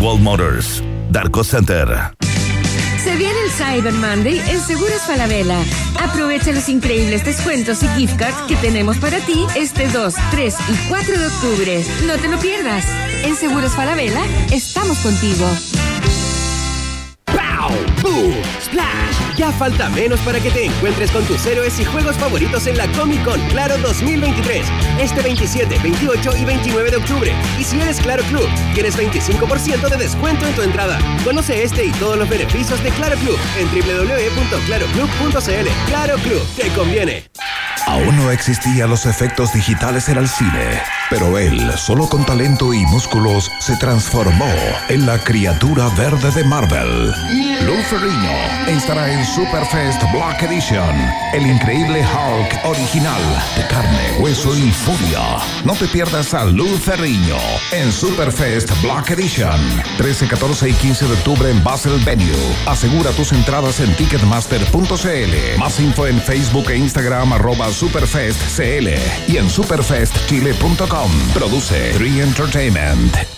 Wall Motors, Darko Center. Se viene el Cyber Monday en Seguros Falabella. Aprovecha los increíbles descuentos y gift cards que tenemos para ti este 2, 3 y 4 de octubre. No te lo pierdas. En Seguros Falabella estamos contigo. ¡Boom! ¡Splash! Ya falta menos para que te encuentres con tus héroes y juegos favoritos en la Comic Con Claro 2023. Este 27, 28 y 29 de octubre. Y si eres Claro Club, tienes 25% de descuento en tu entrada. Conoce este y todos los beneficios de Claro Club en www.claroclub.cl. Claro Club, te conviene. Aún no existían los efectos digitales en el cine, pero él, solo con talento y músculos, se transformó en la criatura verde de Marvel. Lou Ferrigno estará en Superfest Black Edition, el increíble Hulk original de carne, hueso y furia. No te pierdas a Lou Ferrigno en Superfest Black Edition, 13, 14 y 15 de octubre en Basel Venue. Asegura tus entradas en ticketmaster.cl. Más info en Facebook e Instagram arroba superfestcl y en superfestchile.com. Produce Free Entertainment.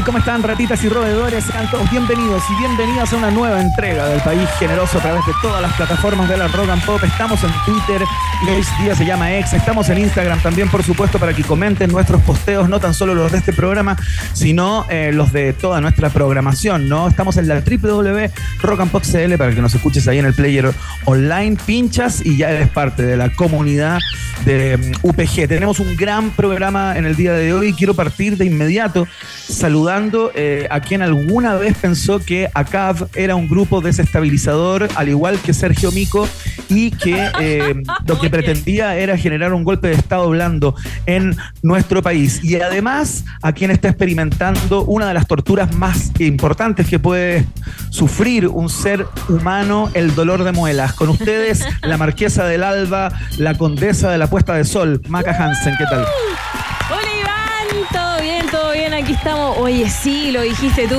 ¿Cómo están ratitas y roedores? Sean todos bienvenidos y bienvenidas a una nueva entrega del País Generoso a través de todas las plataformas de la Rock and Pop. Estamos en Twitter, y hoy día se llama X. Estamos en Instagram también, por supuesto, para que comenten nuestros posteos, no tan solo los de este programa, sino eh, los de toda nuestra programación, ¿no? Estamos en la www.rockandpopcl para que nos escuches ahí en el player online, pinchas y ya eres parte de la comunidad de mm, UPG. Tenemos un gran programa en el día de hoy. Quiero partir de inmediato saludando eh, a quien alguna vez pensó que ACAV era un grupo desestabilizador, al igual que Sergio Mico, y que eh, lo que pretendía era generar un golpe de Estado blando en nuestro país. Y además a quien está experimentando una de las torturas más importantes que puede sufrir un ser humano, el dolor de muelas. Con ustedes, la marquesa del Alba, la condesa de la puesta de sol, Maca Hansen, ¿qué tal? Hola Iván, todo bien, todo bien, aquí estamos. Oye, sí, lo dijiste tú.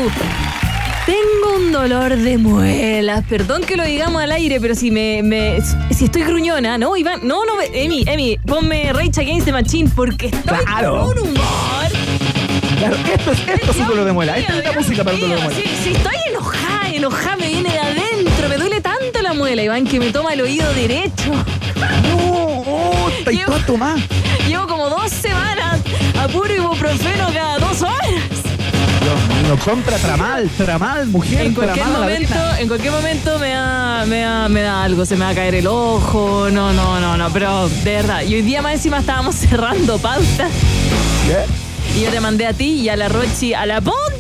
Tengo un dolor de muelas. Perdón que lo digamos al aire, pero si me, me- si estoy gruñona, ¿no, Iván? No, no, Emi, Emi, ponme Rage Against the Machine porque estoy Claro. con humor. Claro, esto es, esto es un dolor de muela. Esta es la música para un dolor de muela. Sí, sí, estoy enojada, enojada, me viene de adentro. Me duele tanto la muela, Iván, que me toma el oído derecho. No, oh, está y todo más. Llevo como dos semanas a puro ibuprofeno cada dos horas. Dios mío, contra Tramal, Tramal, mujer, En cualquier Tramal momento, en cualquier momento me da, me da, me da algo, se me va a caer el ojo, no, no, no, no, pero de verdad, y hoy día más encima estábamos cerrando pauta ¿Qué? y yo te mandé a ti y a la Rochi a la cerro.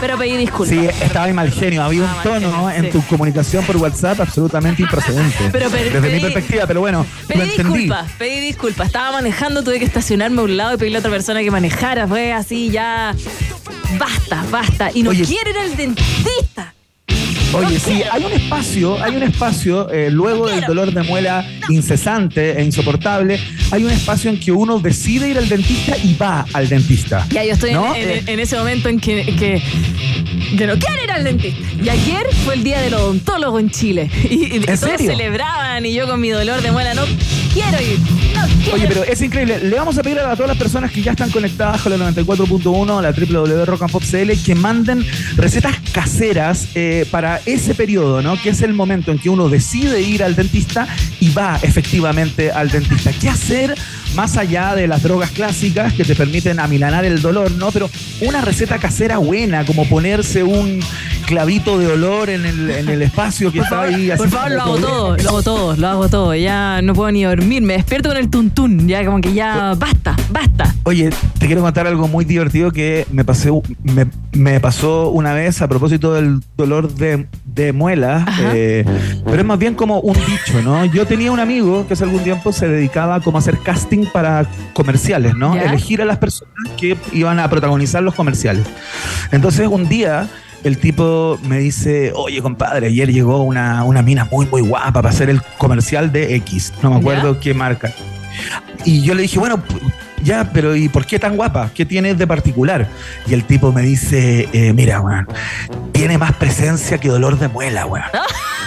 Pero pedí disculpas. Sí, estaba en mal genio. Había un mal tono genio, en sí. tu comunicación por WhatsApp absolutamente improcedente. Pero pedí- Desde mi perspectiva, pero bueno, lo Pedí entendí. disculpas, pedí disculpas. Estaba manejando, tuve que estacionarme a un lado y pedirle a otra persona que manejara. Fue así, ya. Basta, basta. Y no Oye. quiero ir al dentista. Oye, sí, hay un espacio, hay un espacio, eh, luego del dolor de muela incesante e insoportable, hay un espacio en que uno decide ir al dentista y va al dentista. Ya, yo estoy en- Eh, en ese momento en que, que, que no quiero ir al dentista. Y ayer fue el día del odontólogo en Chile. Y, y todos serio? celebraban y yo con mi dolor de muela no quiero ir. Oye, pero es increíble. Le vamos a pedir a todas las personas que ya están conectadas con la 94.1, la www.rockandpopcl, que manden recetas caseras eh, para ese periodo, ¿no? Que es el momento en que uno decide ir al dentista y va efectivamente al dentista. ¿Qué hacer más allá de las drogas clásicas que te permiten amilanar el dolor, ¿no? Pero una receta casera buena, como ponerse un clavito de olor en el, en el espacio que está ahí. Por favor, lo hago todo, lo hago todo, lo hago todo. Ya no puedo ni dormir, me despierto con el tuntún, ya como que ya basta, basta. Oye, te quiero contar algo muy divertido que me, pasé, me, me pasó una vez a propósito del dolor de, de muela, eh, pero es más bien como un dicho, ¿no? Yo tenía un amigo que hace algún tiempo se dedicaba como a hacer casting para comerciales, ¿no? ¿Ya? Elegir a las personas que iban a protagonizar los comerciales. Entonces un día el tipo me dice, oye compadre, ayer llegó una, una mina muy, muy guapa para hacer el comercial de X, no me acuerdo qué marca. Y yo le dije, bueno, ya, pero ¿y por qué tan guapa? ¿Qué tienes de particular? Y el tipo me dice, eh, mira, weón, tiene más presencia que dolor de muela, weón.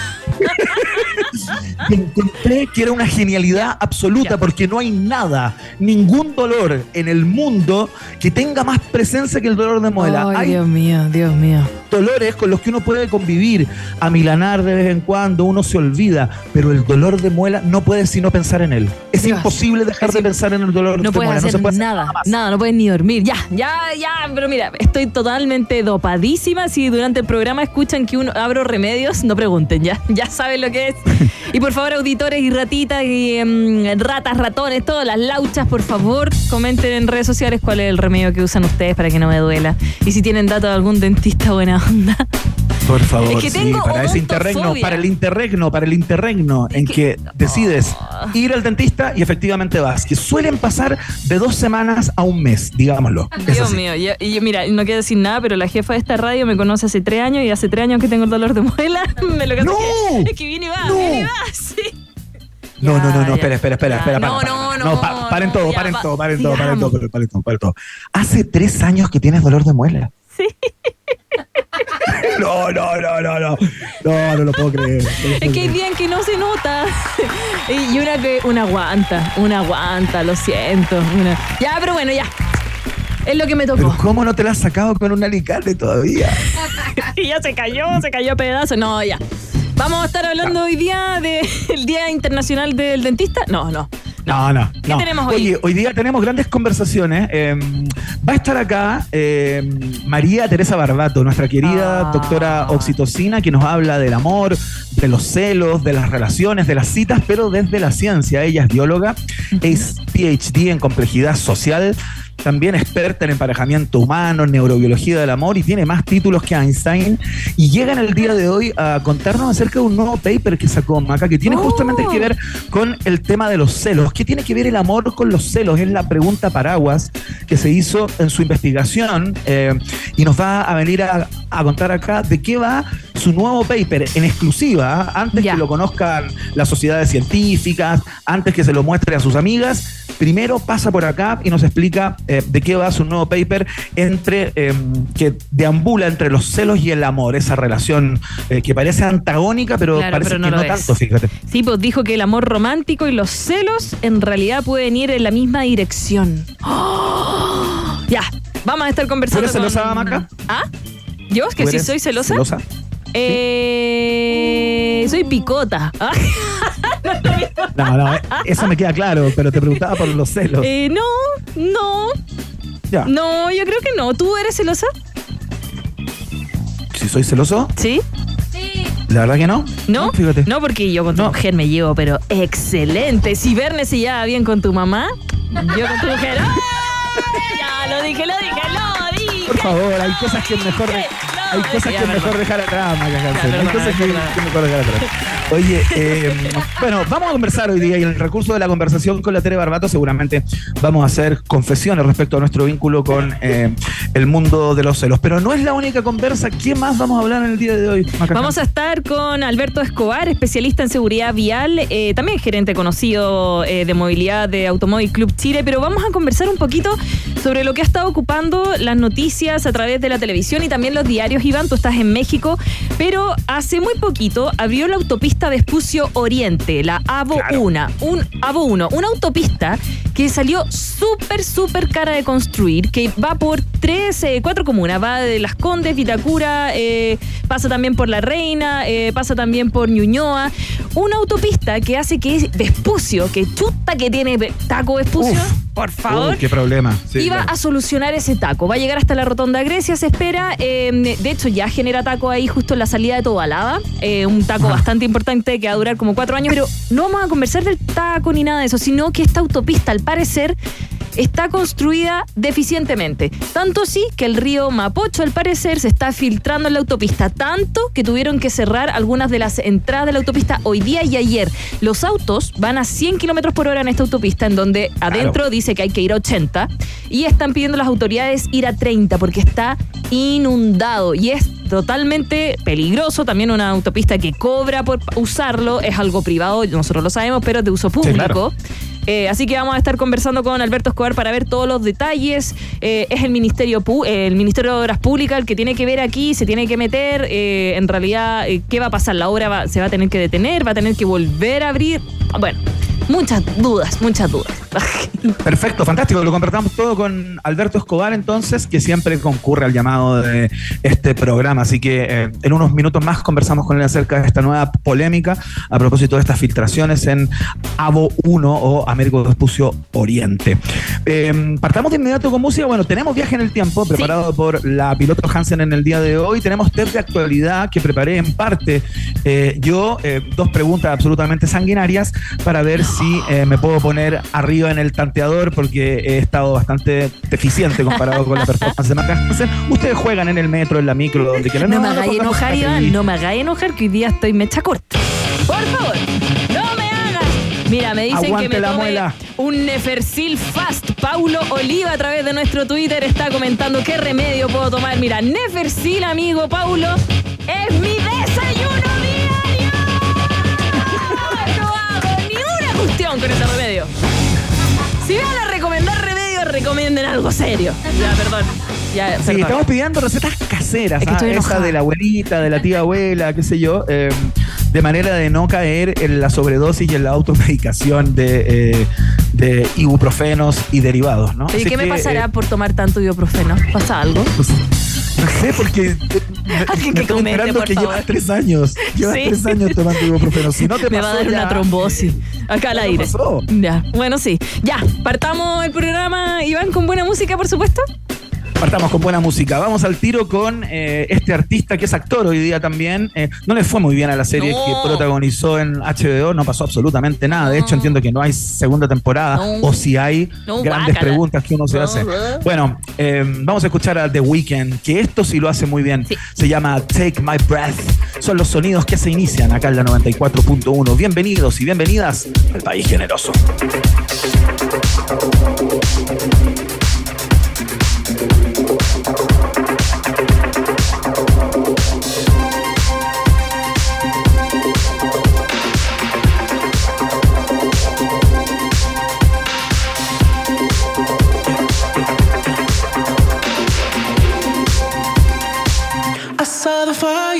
Y encontré que era una genialidad absoluta porque no hay nada, ningún dolor en el mundo que tenga más presencia que el dolor de muela. Ay, hay Dios mío, Dios mío. dolores con los que uno puede convivir, a milanar de vez en cuando, uno se olvida, pero el dolor de muela no puede sino pensar en él. Es Dios. imposible dejar Es de pensar en el dolor No de muela, hacer no se puede hacer nada, nada, no puedes ni dormir. Ya, ya, ya, pero mira, estoy totalmente dopadísima. Si durante el programa escuchan que uno abro remedios, no pregunten, ya, ya saben lo que es. Y por favor, auditores y ratitas y em, ratas, ratones, todas las lauchas, por favor, comenten en redes sociales cuál es el remedio que usan ustedes para que no me duela. Y si tienen datos de algún dentista buena onda. Por favor, Es que sí, para ese interregno, para el interregno, para el interregno en que decides ir al dentista y efectivamente vas, que suelen pasar de dos semanas a un mes, digámoslo. Dios mío, y, y mira, no quiero decir nada, pero la jefa de esta radio me conoce hace tres años y hace tres años que tengo el dolor de muela. Me lo que ¡No! es que, es que viene y va, ¡No! viene y va, sí. No, Ya, no, no, no, espera, espera, espera, espera. no, para, no, para. no, pa- paren no, todo, ya, paren todo, paren todo, paren todo, paren todo, paren todo. Hace tres años que tienes dolor de muela. Sí. No, no, no, no, no. No, no lo puedo creer. Es que hay días en que no se nota. y una que una aguanta, una aguanta, lo siento. una- Ya, pero bueno, ya. Es lo que me Pero tocó. ¿cómo no te la has sacado con un alicate todavía? Y ya se cayó, se cayó a pedazos. No, ya. Vamos a estar hablando hoy día del Día Internacional del Dentista. No, no. No, no. ¿Qué no. tenemos hoy? Oye, hoy día tenemos grandes conversaciones. Eh, va a estar acá eh, María Teresa Barbato, nuestra querida Ah. doctora oxitocina, que nos habla del amor, de los celos, de las relaciones, de las citas, pero desde la ciencia. Ella es bióloga, es PhD en complejidad social. También experta en emparejamiento humano, neurobiología del amor y tiene más títulos que Einstein. Y llega en el día de hoy a contarnos acerca de un nuevo paper que sacó Maca, que tiene Oh. justamente que ver con el tema de los celos. ¿Qué tiene que ver el amor con los celos? Es la pregunta paraguas que se hizo en su investigación eh, y nos va a venir a, a contar acá de qué va su nuevo paper en exclusiva, antes que lo conozcan las sociedades científicas, antes que se lo muestre a sus amigas. Primero pasa por acá y nos explica eh, de qué va su nuevo paper entre eh, que deambula entre los celos y el amor, esa relación eh, que parece antagónica, pero Claro, parece pero no que no es. tanto, fíjate. Sí, pues dijo que el amor romántico y los celos en realidad pueden ir en la misma dirección. ¡Oh! Ya, vamos a estar conversando. ¿Tú eres celosa, con- Maca? ¿Ah? ¿Yo? ¿Que ¿Tú sí soy celosa? celosa? Eh, soy picota. No, no, eso me queda claro, pero te preguntaba por los celos. eh, no, no, Ya. no, yo creo que no. ¿Tú eres celosa? Si soy celoso, ¿Sí? la verdad que no. ¿No? Fíjate. No, porque yo con tu No. mujer me llevo, pero excelente. Si Verne se lleva bien con tu mamá, yo con tu mujer. Ya, lo dije, lo dije, lo dije. Por favor, hay cosas que es mejor, hay cosas que es mejor dejar atrás, Maca Hansen. Hay cosas que, mejor dejar atrás. Oye, eh, bueno, vamos a conversar hoy día y en el recurso de la conversación con la Tere Barbato seguramente vamos a hacer confesiones respecto a nuestro vínculo con eh, el mundo de los celos. Pero no es la única conversa. ¿Qué más vamos a hablar en el día de hoy, Maca Vamos a estar con Alberto Escobar, especialista en seguridad vial, eh, también gerente conocido eh, de movilidad de Automóvil Club Chile, pero vamos a conversar un poquito sobre lo que ha estado ocupando las noticias a través de la televisión y también los diarios. Iván, tú estás en México, pero hace muy poquito abrió la autopista Vespucio Oriente, la AVO Claro. 1, un AVO 1, una autopista que salió súper, súper cara de construir, que va por tres, eh, cuatro comunas, va de Las Condes, Vitacura, eh, pasa también por La Reina, eh, pasa también por Ñuñoa. Una autopista que hace que Vespucio, que chuta que tiene taco Vespucio, por favor. qué problema. iba a solucionar ese taco. Va a llegar hasta la Rotonda Grecia, se espera. de hecho, ya genera taco ahí justo en la salida de Tobalaba. un taco bastante importante que va a durar como cuatro años, pero no vamos a conversar del taco ni nada de eso, sino que esta autopista, al parecer, está construida deficientemente. Tanto así que el río Mapocho, al parecer, se está filtrando en la autopista. Tanto que tuvieron que cerrar algunas de las entradas de la autopista hoy día y ayer. Los autos van a 100 kilómetros por hora en esta autopista, en donde adentro dice que hay que ir a 80 y están pidiendo a las autoridades ir a 30 porque está inundado y es totalmente peligroso. También una autopista que cobra por usarlo, es algo privado, nosotros lo sabemos, pero es de uso público. Eh, así que vamos a estar conversando con Alberto Escobar para ver todos los detalles. Eh, es el Ministerio, el Ministerio de Obras Públicas el que tiene que ver aquí, se tiene que meter. Eh, en realidad, ¿qué va a pasar? La obra se va a tener que detener, va a tener que volver a abrir. Bueno, muchas dudas, muchas dudas. Perfecto, fantástico. Lo convertamos todo con Alberto Escobar, entonces, que siempre concurre al llamado de este programa. Así que eh, en unos minutos más conversamos con él acerca de esta nueva polémica a propósito de estas filtraciones en AVO 1 o Américo Vespucio Oriente. Em, partamos de inmediato con música. Bueno, tenemos viaje en el tiempo preparado por la piloto Hansen en el día de hoy. Tenemos test de actualidad que preparé en parte eh, yo. Eh, dos preguntas absolutamente sanguinarias para ver si me puedo poner arriba en el tanteador porque he estado bastante deficiente comparado con la performance de Marca Ustedes juegan en el metro, en la micro, donde quieran. No, me hagáis enojar, Iván, no me hagáis enojar, que hoy día estoy mecha corta. Por favor, no me hagas. Mira, me dicen que me tome un Nefercil Fast. Paulo Oliva a través de nuestro Twitter está comentando qué remedio puedo tomar. Mira, Nefercil, amigo Paulo, es mi desayuno cuestión con ese remedio. Si van a recomendar remedios, recomienden algo serio. Ya, perdón. Ya, sí, estamos pidiendo recetas caseras, ¿ah? esa de la abuelita, de la tía abuela, qué sé yo, em, de manera de no caer en la sobredosis y en la automedicación de, eh, de ibuprofenos y derivados, ¿no? ¿Y qué me pasará eh, por tomar tanto ibuprofeno? ¿Pasa algo? Pues, no sé, porque Alguien que comente, esperando que llevas tres años. Llevas tres años tomando ibuprofeno. Si no te Me va a dar una trombosis. Acá al aire. Ya, bueno, sí. Ya, partamos el programa, Iván, con buena música, por supuesto. Partamos con buena música. Vamos al tiro con eh, este artista que es actor hoy día también. Eh, no le fue muy bien a la serie que protagonizó en HBO, no pasó absolutamente nada. De hecho, entiendo que no hay segunda temporada o si hay grandes preguntas que uno se hace. Bueno, eh, vamos a escuchar a The Weeknd, que esto sí lo hace muy bien. Se llama Take My Breath. Son los sonidos que se inician acá en la 94.1. Bienvenidos y bienvenidas al País Generoso. fire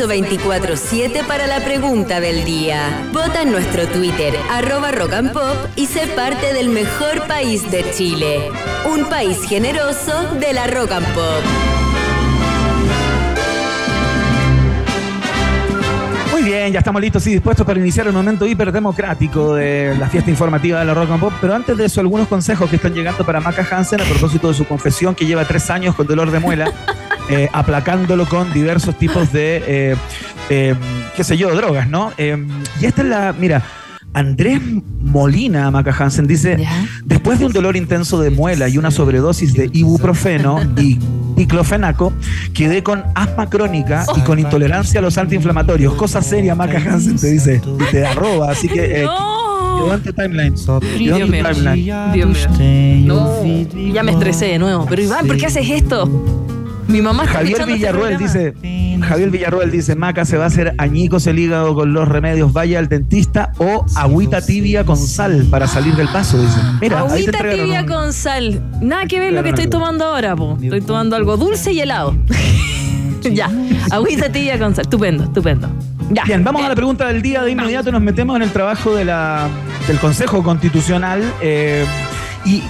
permiso 24-7 para la pregunta del día. Vota en nuestro Twitter, arroba Rock and Pop, y sé parte del mejor país de Chile. Un país generoso de la Rock and Pop. Muy bien, ya estamos listos y dispuestos para iniciar el momento hiperdemocrático de la fiesta informativa de la Rock and Pop. Pero antes de eso, algunos consejos que están llegando para Maca Hansen a propósito de su confesión que lleva tres años con dolor de muela, eh, aplacándolo con diversos tipos de, eh, eh, qué sé yo, drogas, ¿no? Eh, y esta es la, mira, Andrés Molina, Maca Hansen, dice, Ya. después de un dolor intenso de muela y una sobredosis de ibuprofeno y diclofenaco, quedé con asma crónica y con intolerancia a los antiinflamatorios. Cosa seria, Maca Hansen, te dice, y te arroba, así que... eh, tu timeline. Dios mío. timeline. Dios mío. No. Ya me estresé de nuevo. Pero Iván, ¿por qué haces esto? Mi mamá está Javier este Villarruel dice, Javier Villarruel dice, Maca se va a hacer añicos el hígado con los remedios, vaya al dentista o agüita tibia con sal para salir del paso, dice. Mira, ahí te Agüita tibia un- con sal. Nada que ver lo que estoy tomando ahora, po. Estoy tomando algo dulce y helado. ya. Agüita tibia con sal. Estupendo, estupendo. Ya. Bien, vamos a la pregunta del día. De inmediato nos metemos en el trabajo de la, del Consejo Constitucional. eh, y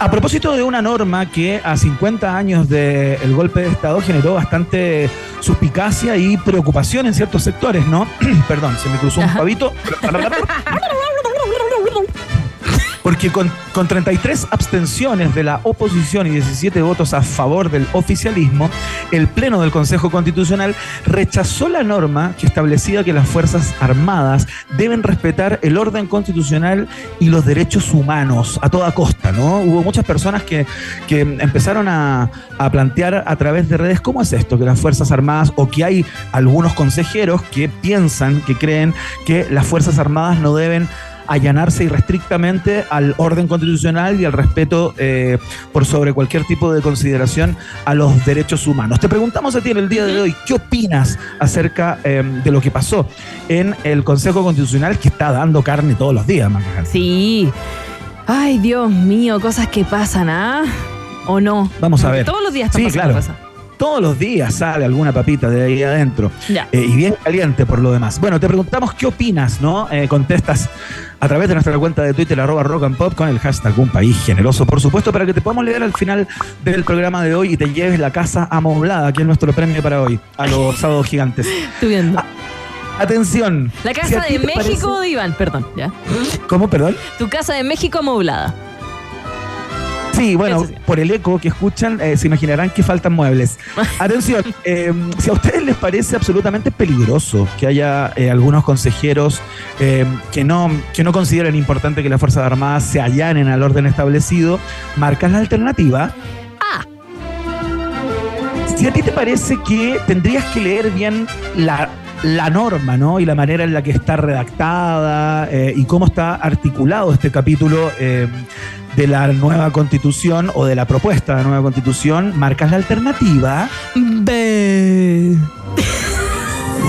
a propósito de una norma que a 50 años del golpe de Estado generó bastante suspicacia y preocupación en ciertos sectores, ¿no? Perdón, se me cruzó un pavito. Porque con, con 33 abstenciones de la oposición y 17 votos a favor del oficialismo, el Pleno del Consejo Constitucional rechazó la norma que establecía que las Fuerzas Armadas deben respetar el orden constitucional y los derechos humanos a toda costa, ¿no? Hubo muchas personas que, que empezaron a, a plantear a través de redes cómo es esto, que las Fuerzas Armadas o que hay algunos consejeros que piensan, que creen que las Fuerzas Armadas no deben allanarse irrestrictamente al orden constitucional y al respeto eh, por sobre cualquier tipo de consideración a los derechos humanos. Te preguntamos a ti en el día de hoy, ¿qué opinas acerca eh, de lo que pasó en el Consejo Constitucional que está dando carne todos los días, Hansen? Sí. Ay, Dios mío, cosas que pasan, ¿ah? ¿O no? Vamos a ver. Todos los días están Sí, pasando claro. cosas. Todos los días sale alguna papita de ahí adentro. Ya. Eh, y bien caliente por lo demás. Bueno, te preguntamos qué opinas, ¿no? Eh, contestas a través de nuestra cuenta de Twitter, arroba rock and pop, con el hashtag un país generoso, por supuesto, para que te podamos leer al final del programa de hoy y te lleves la casa amoblada, que es nuestro premio para hoy, a los sábados gigantes. Estoy viendo. Atención. La casa de México parece- de Iván, perdón, ya. ¿Cómo, perdón? Tu casa de México amoblada. Sí, bueno, sí. por el eco que escuchan, eh, se imaginarán que faltan muebles. Atención, eh, si a ustedes les parece absolutamente peligroso que haya eh, algunos consejeros que, no, que no consideren importante que las Fuerzas Armadas se allanen al orden establecido, marcas la alternativa. Ah. Si a ti te parece que tendrías que leer bien la, la norma, ¿no? Y la manera en la que está redactada eh, y cómo está articulado este capítulo eh, de la nueva constitución o de la propuesta de la nueva constitución, marcas la alternativa. Be.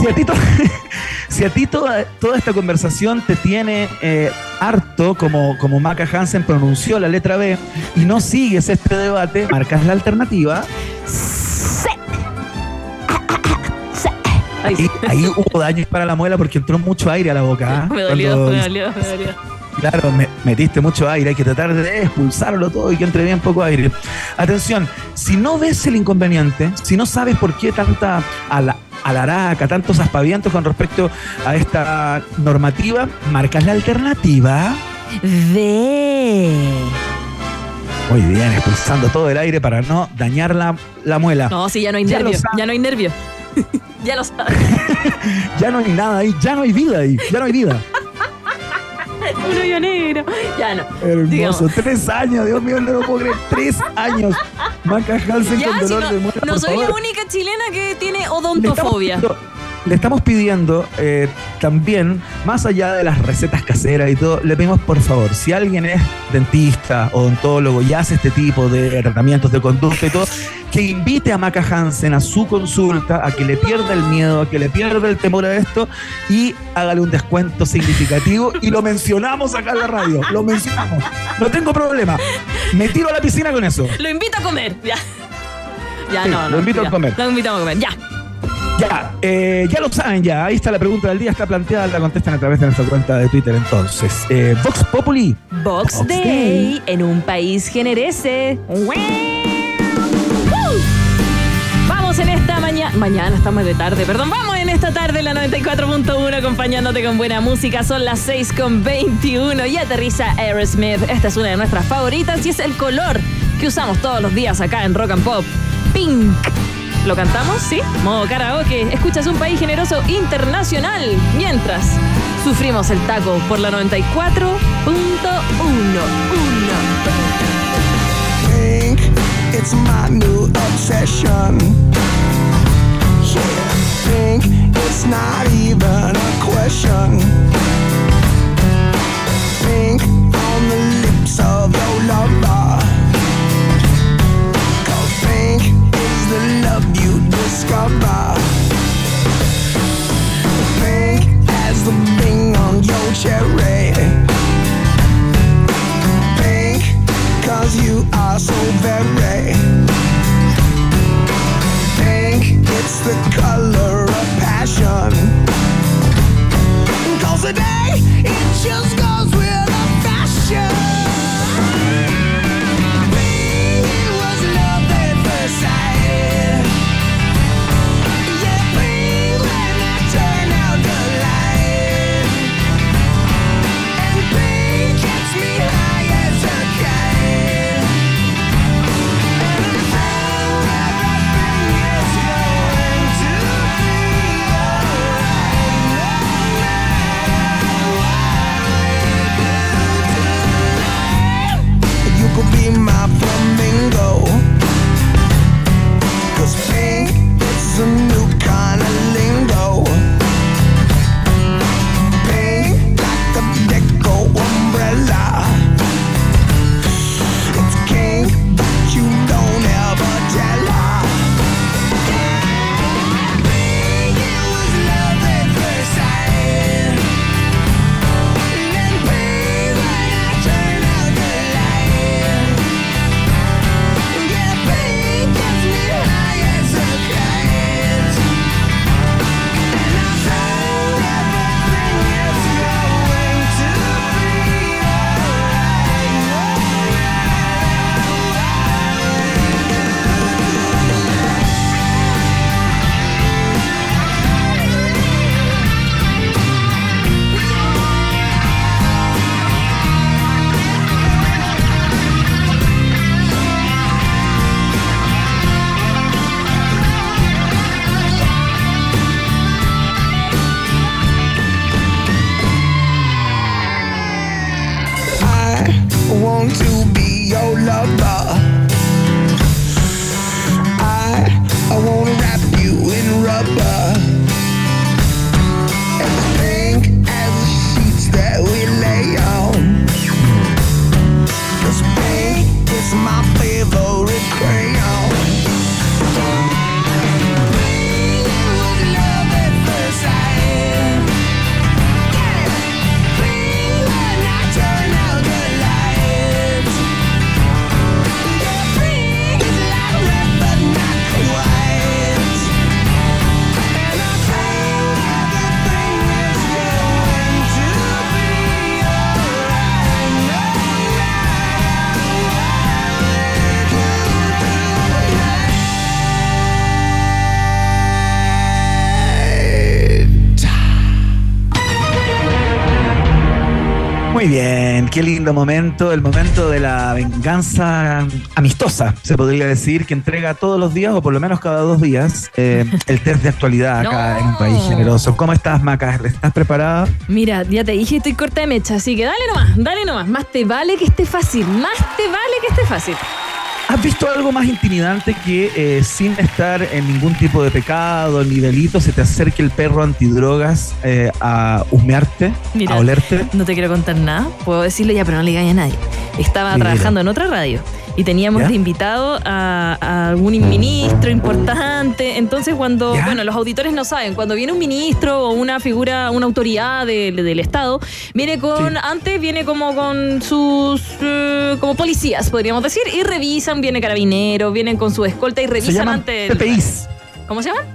Si a ti, to- si a ti toda, toda esta conversación te tiene eh, harto, como, como Maca Hansen pronunció la letra B, y no sigues este debate, marcas la alternativa. Ay, Y ahí hubo daños para la muela porque entró mucho aire a la boca. ¿ah? me dolió, Cuando- me dolió, me dolió. Claro, me- metiste mucho aire, hay que tratar de expulsarlo todo y que entre bien poco aire. Atención, si no ves el inconveniente, si no sabes por qué tanta ala- alaraca, tantos aspavientos con respecto a esta normativa, marcas la alternativa. De. Muy bien, expulsando todo el aire para no dañar la, la muela. No, sí, ya no hay Ya nervio. Ya no hay nervio. ya lo sabes. Ya no hay nada ahí, ya no hay vida ahí, ya no hay vida. Un hoyo negro. Ya no. Hermoso, Digamos. tres años, Dios mío, no lo puedo creer, tres años. Maca Hansen Ya, con si dolor no, de muela. no soy la única chilena que tiene odontofobia. Le estamos pidiendo eh, también, más allá de las recetas caseras y todo, le pedimos por favor, si alguien es dentista, odontólogo y hace este tipo de tratamientos de conducta y todo, que invite a Maca Hansen a su consulta, a que le pierda el miedo, a que le pierda el temor a esto y hágale un descuento significativo y lo mencionamos acá en la radio, lo mencionamos. No tengo problema. Me tiro a la piscina con eso. Lo invito a comer. Ya. Ya, Sí, no, no. lo invito a comer. Lo invitamos a comer. Ya. Ya, eh, ya lo saben ya, ahí está la pregunta del día, está planteada, la contestan a través de nuestra cuenta de Twitter entonces. Eh, Vox Populi. Box Day, Day. en un país generese. ¡Woo! Vamos en esta mañana. Mañana estamos de tarde, perdón. Vamos en esta tarde, la 94.1, acompañándote con buena música. Son las 6.21 y aterriza Aerosmith. Esta es una de nuestras favoritas y es el color que usamos todos los días acá en Rock and Pop. Pink. ¿Lo cantamos? Sí. Modo karaoke. Escuchas un país generoso internacional. Mientras sufrimos el taco por la 94.1. think it's my new obsession. Think on the lips of your lover. Think as the bing on your cherry. Pink, cause you are so very pink. It's the color of today it just to be your lover. Lindo momento, el momento de la venganza amistosa, se podría decir, que entrega todos los días, o por lo menos cada dos días, eh, el test de actualidad acá No. en un país generoso. ¿Cómo estás, Maca? ¿Estás preparada? Mira, ya te dije, estoy corta de mecha, así que dale nomás, dale nomás. Más te vale que esté fácil, más te vale que esté fácil. ¿Has visto algo más intimidante que eh, sin estar en ningún tipo de pecado ni delito se te acerque el perro antidrogas eh, a husmearte, Mira. a olerte? No te quiero contar nada, puedo decirlo ya, pero no le digáis a nadie. Estaba trabajando en otra radio y teníamos ¿Ya? de invitado a, a algún ministro importante. Entonces, cuando, ¿Ya? bueno, los auditores no saben, cuando viene un ministro o una figura, una autoridad de- del Estado, viene con, Sí. antes viene como con sus, eh, como policías, podríamos decir, y revisan, viene carabineros, vienen con su escolta y revisan antes. PPIs. ¿Cómo se llaman?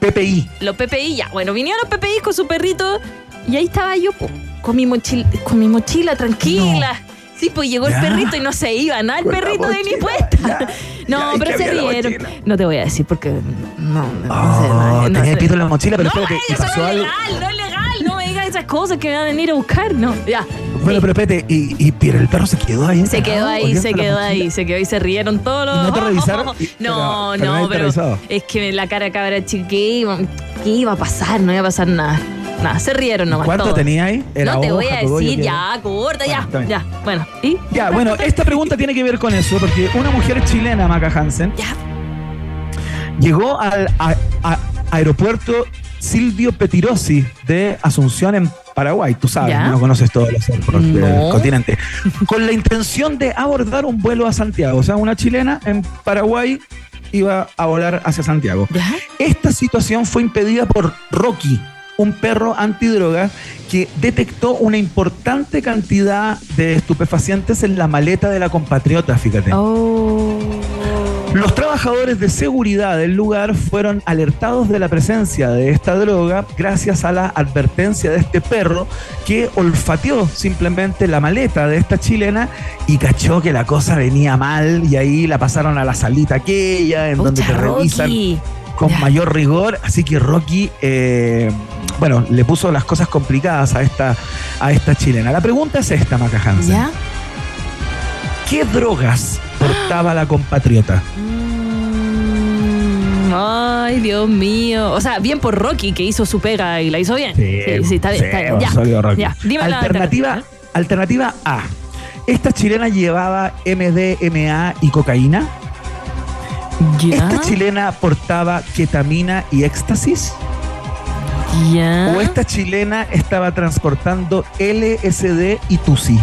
PPI. Los PPI, ya. Bueno, vinieron los PPI con su perrito y ahí estaba yo po, con mi mochila, con mi mochila tranquila. Sí, pues llegó Ya. el perrito y no se iba, nada, el perrito de mi puesta. No, Ya, ¿y pero se rieron. No te voy a decir porque no, no, Oh, sé, no tenía sé. el pito en la mochila, pero no, espérate, ¿y eso pasó no es algo? legal, no es legal. No me digas esas cosas que me van a venir a buscar, no. Ya. Bueno, Sí. pero espérate, y, y pero el perro se quedó ahí. Se quedó ahí, se quedó ahí, se quedó ahí, se rieron todos los. ¿Y no te revisaron? No, pero- pero nadie no, pero es que la cara cabra chica, ¿qué iba, qué iba a pasar? No iba a pasar nada. Nada, se rieron nomás. ¿Cuánto todos. tenía ahí? ¿Era No te hoja, voy a decir, ya, corta, Bueno, ya, ya. Bueno, ¿y? Ya, bueno, esta pregunta tiene que ver con eso, porque una mujer chilena, Maca Hansen, Ya. llegó al a- a- aeropuerto Silvio Petirosi de Asunción en Paraguay. Tú sabes, Ya. no conoces todos los aeropuertos No. del continente. Con la intención de abordar un vuelo a Santiago. O sea, una chilena en Paraguay iba a volar hacia Santiago. ¿Ya? Esta situación fue impedida por Rocky, un perro antidroga que detectó una importante cantidad de estupefacientes en la maleta de la compatriota, fíjate. Oh. Los trabajadores de seguridad del lugar fueron alertados de la presencia de esta droga gracias a la advertencia de este perro que olfateó simplemente la maleta de esta chilena y cachó que la cosa venía mal y ahí la pasaron a la salita aquella en donde te revisan Rocky. con mayor rigor, así que Rocky, eh, bueno, le puso las cosas complicadas a esta, a esta chilena. La pregunta es esta, Maca Hansen. ¿Ya? ¿Qué drogas portaba la compatriota? Mm, Ay, Dios mío. O sea, bien por Rocky que hizo su pega y la hizo bien. Sí, sí, está bien. está bien. Ya, sólido Rocky. ya. Dime la alternativa, alternativa A. ¿Esta chilena llevaba MDMA y cocaína? Ya. ¿Esta chilena portaba ketamina y éxtasis? Ya. ¿O esta chilena estaba transportando LSD y TUSI?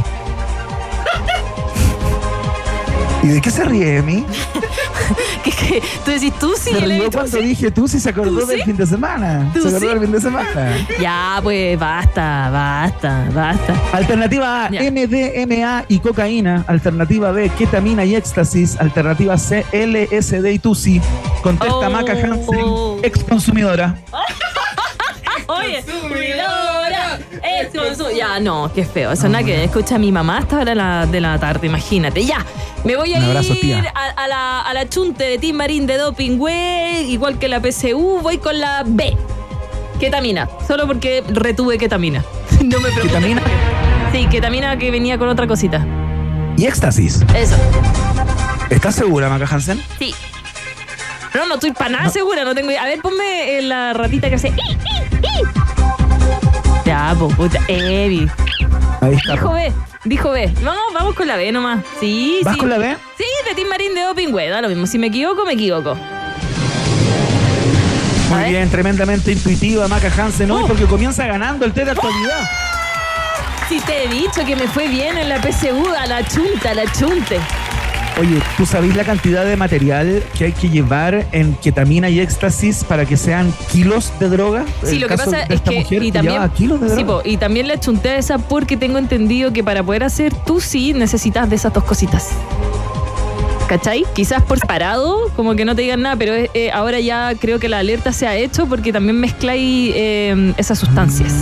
¿Y de qué se ríe, Emi? ¿Qué, qué? Tú decís tú sí, Se rió tú cuando sí. dije TUSI se acordó del fin de semana. Se acordó del fin de semana. Ya, pues basta, basta, basta. Alternativa A, Ya. MDMA y cocaína. Alternativa B, ketamina y éxtasis. Alternativa C, LSD y TUSI. Contesta Oh. Maca Hansen, ex consumidora. Oye, cuidadora, es consu- Ya, no, qué feo. Eso nada que escucha a mi mamá hasta ahora de la, de la tarde, imagínate. Ya, me voy a Un abrazo, ir a, a la, a la chunte de Tim Marín de Doping Way, igual que la PCU, voy con la B. Ketamina, solo porque retuve ketamina. No me preocupes. ¿Ketamina? Sí, ketamina que venía con otra cosita. Y éxtasis. Eso, ¿Estás segura, Maca Hansen? sí. No, no estoy para nada segura, no tengo idea. A ver, ponme eh, la ratita que hace. "i, i, i". Ya, pues, puta. Ahí está. Dijo B, dijo B. Vamos, vamos con la B nomás. Sí, ¿Vas sí. con la B? Sí, de Tim Marín de Doping Way, da lo mismo. Si me equivoco, me equivoco. Muy bien, tremendamente intuitiva Maca Hansen hoy Oh. porque comienza ganando el té de actualidad. Si te he dicho que me fue bien en la PSU, a la chunta, a la chunte. Oye, ¿tú sabés la cantidad de material que hay que llevar en ketamina y éxtasis para que sean kilos de droga? Sí, El lo que pasa es esta que. mujer Y que también, llevaba kilos de sí, po, y también le chunté a esa porque tengo entendido que para poder hacer tú sí necesitas de esas dos cositas. ¿Cachai? Quizás por separado, como que no te digan nada, pero eh, eh, ahora ya creo que la alerta se ha hecho porque también mezcláis eh, esas sustancias.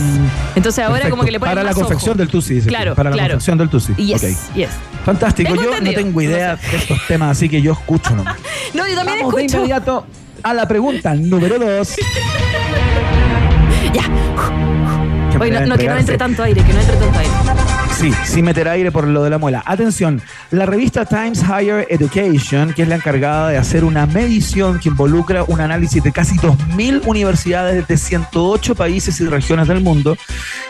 Entonces ahora Perfecto. como que le ponen Para la confección ojo. del tusi, dice Claro. Para la confección del tusi. Yes, yes. Fantástico. Tengo yo entendido. no tengo idea de estos temas, así que yo escucho nomás. No, yo también Vamos de escucho. inmediato a la pregunta número dos. Ya. Oye, no, no, que no entre tanto aire, que no entre tanto aire. Sí, sin meter aire por lo de la muela. Atención, la revista Times Higher Education, que es la encargada de hacer una medición que involucra un análisis de casi 2.000 universidades de 108 países y regiones del mundo,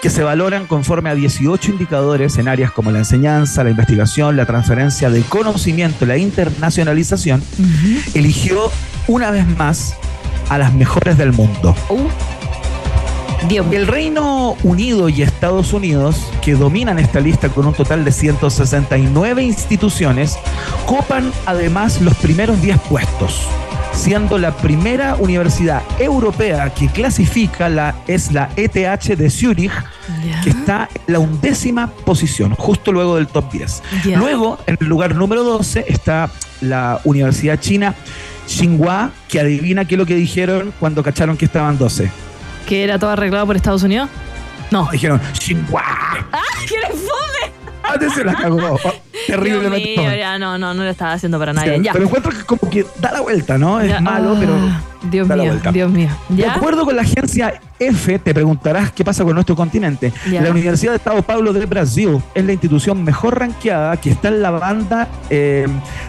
que se valoran conforme a 18 indicadores en áreas como la enseñanza, la investigación, la transferencia de conocimiento, la internacionalización, eligió una vez más a las mejores del mundo. Uh. Dios. El Reino Unido y Estados Unidos, que dominan esta lista con un total de 169 instituciones, copan además los primeros 10 puestos, siendo la primera universidad europea que clasifica la, es la ETH de Zurich, que está en la undécima posición, justo luego del top 10. Ya. Luego, en el lugar número 12, está la Universidad China Tsinghua, que adivina qué es lo que dijeron cuando cacharon que estaban 12. ¿Que era todo arreglado por Estados Unidos? No. Dijeron, Tsinghua. ¡Ah! ¡Que le fome! Antes se la cagó. Oh, terrible. Dios mío, ya, no, no, no lo estaba haciendo para nadie. Ya. Pero encuentro que como que da la vuelta, ¿no? Es Ya, malo, ah, pero Dios da la mío, vuelta. Dios mío. De ¿Ya? acuerdo con la agencia F, te preguntarás qué pasa con nuestro continente. Ya. La Universidad de Sao Paulo de Brasil es la institución mejor ranqueada que está en la banda eh,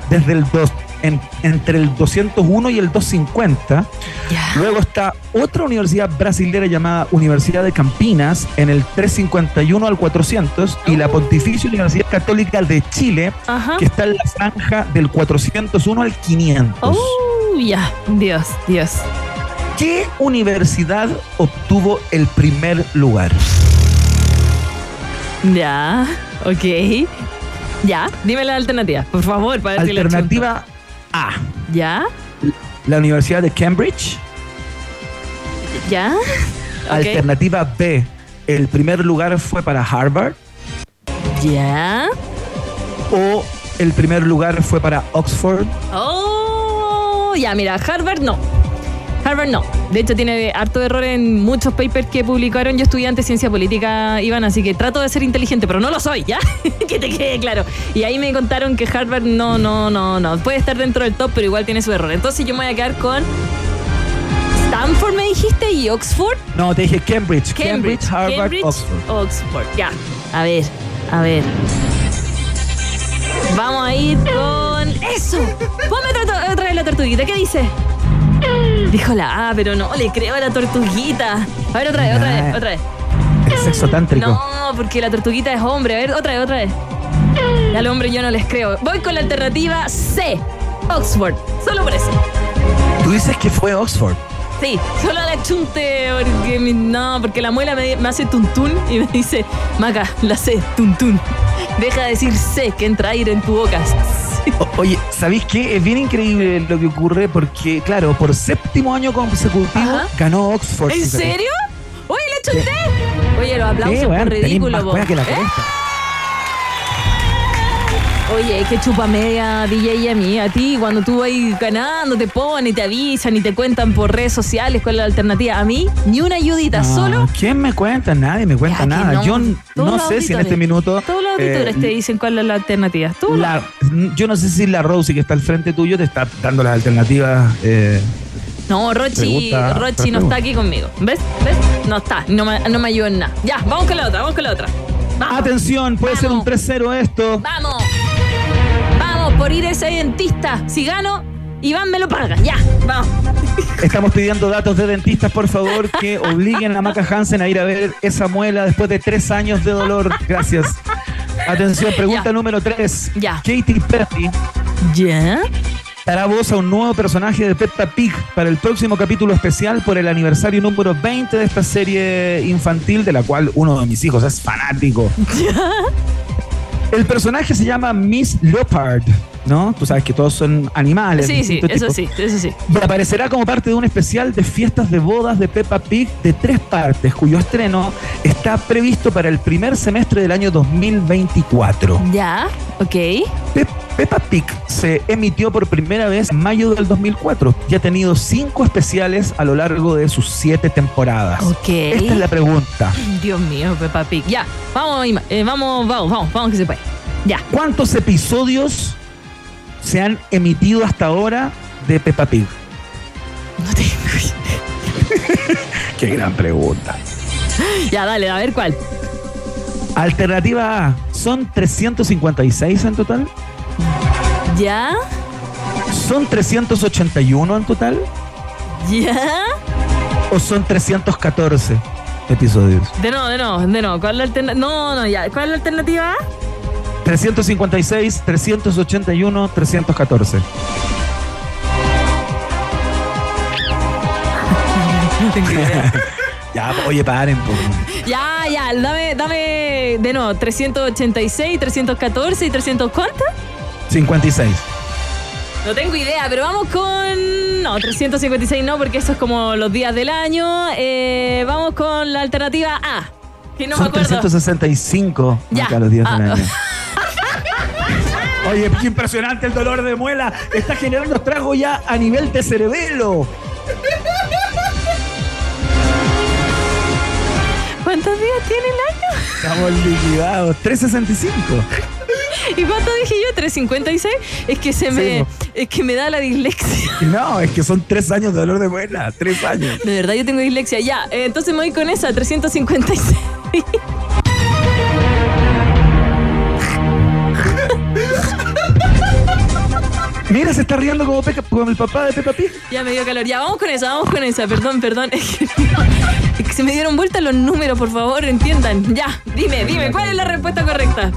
desde el dos, en- entre el 201 y el 250. Ya. Luego está otra universidad brasilera llamada Universidad de Campinas en el 351 al 400 y la Pontificia Universidad Católica de Chile que está en la franja del 401 al 500. Oh, ya. Dios, Dios. ¿Qué universidad obtuvo el primer lugar? Ya. Ok. Ya. Dime la alternativa, por favor, para Alternativa A. ¿Ya? la Universidad de Cambridge. ¿Ya? Alternativa B, el primer lugar fue para Harvard. ¿Ya? O el primer lugar fue para Oxford. Oh, ya, mira, Harvard no. Harvard no. De hecho, tiene harto error en muchos papers que publicaron. Yo estudiante de ciencia política, Iván, así que trato de ser inteligente, pero no lo soy, ¿ya? que te quede claro. Y ahí me contaron que Harvard no, no, no, no. Puede estar dentro del top, pero igual tiene su error. Entonces yo me voy a quedar con Stanford, me dijiste, y Oxford. No, te dije Cambridge. Cambridge, Harvard, Cambridge, Oxford. Oxford. Ya. A ver, a ver. Vamos a ir con eso. Ponme otra, otra vez la tortuguita. ¿Qué dice? Dijo la A, pero no le creo a la tortuguita. A ver, otra vez, otra vez, otra vez. El sexo tántrico. No, porque la tortuguita es hombre. A ver, otra vez, otra vez. Al hombre yo no les creo. Voy con la alternativa C. Oxford. Solo por eso. Tú dices que fue Oxford. Sí, solo la chunte porque mi- no, porque la muela me, me hace tuntún y me dice, Maca, la C, tuntún. Deja de decir C, que entra aire en tu boca. Oye, ¿sabéis qué? Es bien increíble lo que ocurre porque, claro, por séptimo año consecutivo Ajá. ganó Oxford. ¿En serio? Oye, le chunté. Oye, los aplausos Sí, por weón, tenés ridículo. más po. cueva que la ¿Eh? Oye, que chupa media DJ y a mí, a ti, cuando tú vas ganando, te ponen, te avisan y te cuentan por redes sociales cuál es la alternativa. A mí, ni una ayudita, No, solo. ¿Quién me cuenta? Nadie me cuenta Ya nada. no. Yo Todos no sé si en este minuto. Todos los auditores eh, te dicen cuál es la alternativa. Tú la- yo no sé si la Rosie que está al frente tuyo te está dando las alternativas. eh, No, Rochi, Rochi no está aquí conmigo. ¿Ves? ¿Ves? No está. No me, no me ayuda en nada. Ya, vamos con la otra, vamos con la otra. Vamos. Atención, puede ser un Vamos. 3-0 esto. Vamos. Por ir a ese dentista. Si gano, Iván me lo paga. Ya, vamos. Estamos pidiendo datos de dentistas, por favor, que obliguen a Maca Hansen a ir a ver esa muela después de tres años de dolor. Gracias. Atención, pregunta Ya. número 3. Ya. Katy Perry ¿Ya? dará voz a un nuevo personaje de Peppa Pig para el próximo capítulo especial por el aniversario número 20 de esta serie infantil, de la cual uno de mis hijos es fanático. El personaje se llama Miss Leopard, ¿no? Tú sabes que todos son animales. Sí, sí, eso tipos. sí, eso sí. Y aparecerá como parte de un especial de fiestas de bodas de Peppa Pig de tres partes, cuyo estreno está previsto para el primer semestre del año 2024. Ya, ok. Pe- Peppa Pig se emitió por primera vez en mayo del 2004 y ha tenido cinco especiales a lo largo de sus siete temporadas. Ok. Esta es la pregunta. Dios mío, Peppa Pig. Ya, vamos, eh, vamos, vamos, vamos, vamos que se puede. Ya. ¿Cuántos episodios se han emitido hasta ahora de Peppa Pig? No tengo. Qué gran pregunta. Ya, dale, a ver cuál. Alternativa A, ¿son 356 en total? Ya, ¿Son 381 en total? ya. ¿O son 314 episodios? De nuevo, de nuevo, de nuevo. ¿Cuál es la alternativa? No, no, ya. ¿Cuál es la alternativa? 356, 381, 314. No tengo idea. Ya, oye, paren. po. ya, ya, dame, dame de nuevo. 386, 314 y 300 ¿cuánto? 56. No tengo idea, pero vamos con. No, 356 no, porque eso es como los días del año. Eh, vamos con la alternativa A. Que no me Son acuerdo. 365 Ya. acá los días del Ah, año. Oye, qué impresionante el dolor de muela. Está generando estrago ya a nivel de cerebelo. ¿Cuántos días tiene el año? Estamos liquidados. 365. ¿Y cuánto dije yo? ¿356? Es que se me, Sí, es que me da la dislexia. No, es que son tres años de dolor de muela. Tres años. De verdad, yo tengo dislexia. Ya, eh, entonces me voy con esa, 356. Mira, se está riendo como, Peca- como el papá de Peppa Pig. ya me dio calor. Ya, vamos con esa, vamos con esa. Perdón, perdón. Es que, es que se me dieron vueltas los números, por favor, entiendan. Ya, dime, dime, ¿cuál es la respuesta correcta?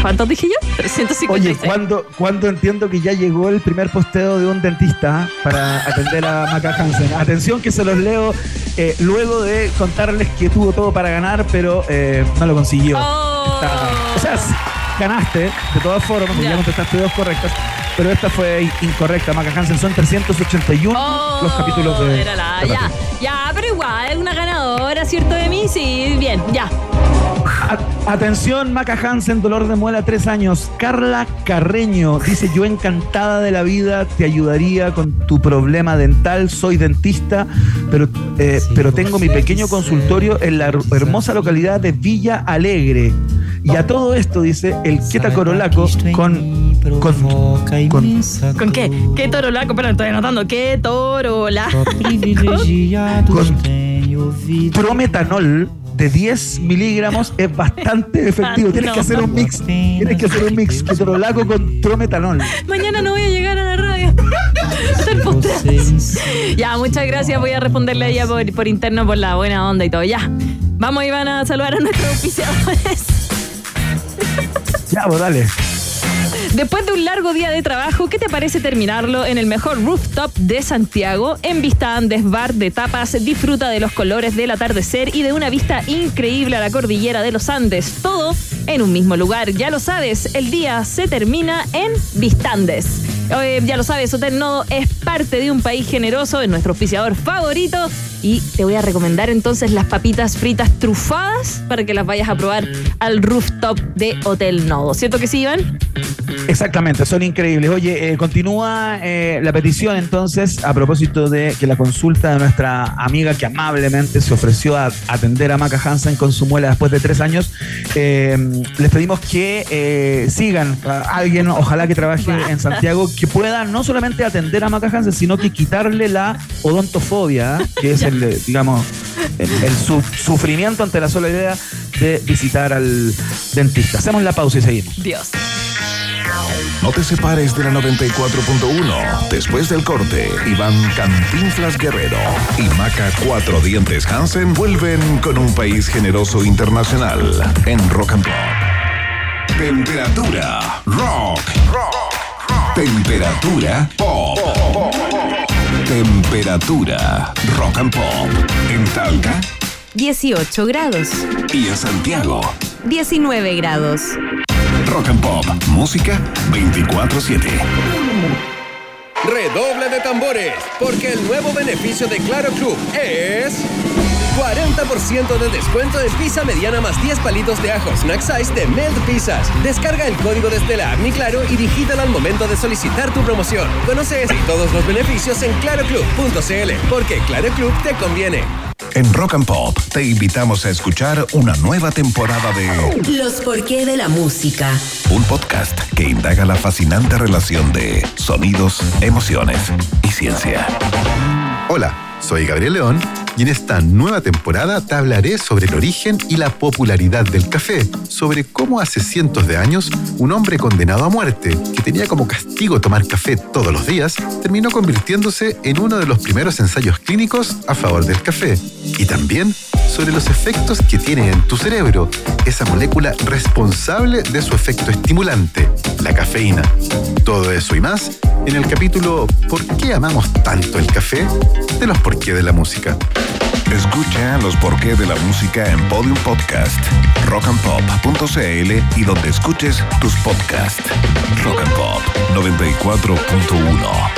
¿Cuántos dije yo? 356. Oye, ¿cuándo, ¿cuándo entiendo que ya llegó el primer posteo de un dentista para atender a Maca Hansen? Atención que se los leo eh, luego de contarles que tuvo todo para ganar, pero eh, no lo consiguió. Oh. Está- o sea, ganaste, de todas formas, porque Ya. ya contestaste dos correctas, pero esta fue incorrecta, Maca Hansen. Son 381 Oh, los capítulos de... era la- de ya, ya, pero igual, es una ganadora, ¿cierto de mí? Sí, bien, ya. A- Atención, Maca Hansen, dolor de muela, tres años. Carla Carreño dice: Yo encantada de la vida, te ayudaría con tu problema dental. Soy dentista, pero, eh, pero tengo mi pequeño consultorio en la her- hermosa localidad de Villa Alegre. Y a todo esto, dice el Queta Corolaco con. Con, con ¿Con qué? ¿Qué toro laco? Pero estoy anotando. ¿Qué toro laco? con prometanol de 10 miligramos es bastante efectivo. Tienes que hacer un mix. Tienes que hacer un mix ketorolaco con prometanol. Mañana no voy a llegar a la radio. Ya, muchas gracias. Voy a responderle a ella por, por interno por la buena onda y todo. Ya. Vamos, Iván, a saludar a nuestros auspiciadores. Ya, pues dale. Después de un largo día de trabajo, ¿qué te parece terminarlo en el mejor rooftop de Santiago? En Vista Andes Bar de Tapas, disfruta de los colores del atardecer y de una vista increíble a la cordillera de los Andes. Todo en un mismo lugar. Ya lo sabes, el día se termina en Vistandes. Eh, ya lo sabes, Hotel Nodo es parte de un país generoso, es nuestro auspiciador favorito. Y te voy a recomendar entonces las papitas fritas trufadas para que las vayas a probar al rooftop de Hotel Nodo. ¿Cierto que sí, Iván? Exactamente, son increíbles. Oye, eh, continúa eh, la petición entonces a propósito de que la consulta de nuestra amiga que amablemente se ofreció a atender a Maca Hansen con su muela después de tres años. Eh, les pedimos que sigan a alguien, ojalá que trabaje en Santiago, que pueda no solamente atender a Maca Hansen, sino que quitarle la odontofobia, que es el, eh, digamos, el, el su- sufrimiento ante la sola idea de visitar al dentista. Hacemos la pausa y seguimos. Dios. No te separes de la 94.1. Después del corte, Iván Cantinflas Guerrero y Maca Cuatro Dientes Hansen vuelven con un país generoso internacional en Rock and Pop. Temperatura rock. Temperatura pop. Temperatura rock and pop. En Talca 18 grados. y en Santiago. 19 grados. Rock and Pop. Música 24-7. Redoble de tambores, porque el nuevo beneficio de Claro Club es 40% de descuento en pizza mediana más 10 palitos de ajo snack size de Melt Pizzas. Descarga el código desde la app Mi Claro y digítalo al momento de solicitar tu promoción. Conoce este y todos los beneficios en claroclub.cl, porque Claro Club te conviene. En Rock and Pop te invitamos a escuchar una nueva temporada de Los porqué de la música. un podcast que indaga la fascinante relación de sonidos, emociones y ciencia. Hola, soy Gabriel León y en esta nueva temporada te hablaré sobre el origen y la popularidad del café, sobre cómo hace cientos de años un hombre condenado a muerte, que tenía como castigo tomar café todos los días, terminó convirtiéndose en uno de los primeros ensayos clínicos a favor del café. Y también sobre los efectos que tiene en tu cerebro, esa molécula responsable de su efecto estimulante, la cafeína. Todo eso y más en el capítulo ¿Por qué amamos tanto el café? de los por qué de la música. Escucha los porqué de la música en Podium Podcast, rockandpop.cl y donde escuches tus podcasts. Rock and Pop 94.1.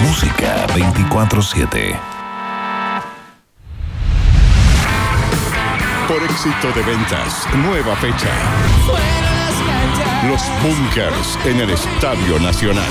Música 24-7. Por éxito de ventas, nueva fecha. Los Bunkers en el Estadio Nacional.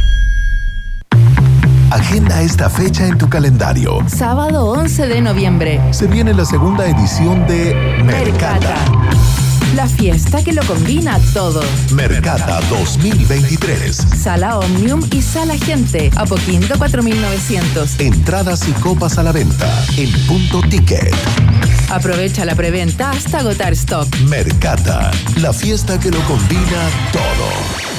Agenda esta fecha en tu calendario. Sábado 11 de noviembre. Se viene la segunda edición de Mercata. La fiesta que lo combina todo. Mercata 2023. Sala Omnium y Sala Gente. Apoquindo 4900. Entradas y copas a la venta en punto ticket. Aprovecha la preventa hasta agotar stock. Mercata, la fiesta que lo combina todo.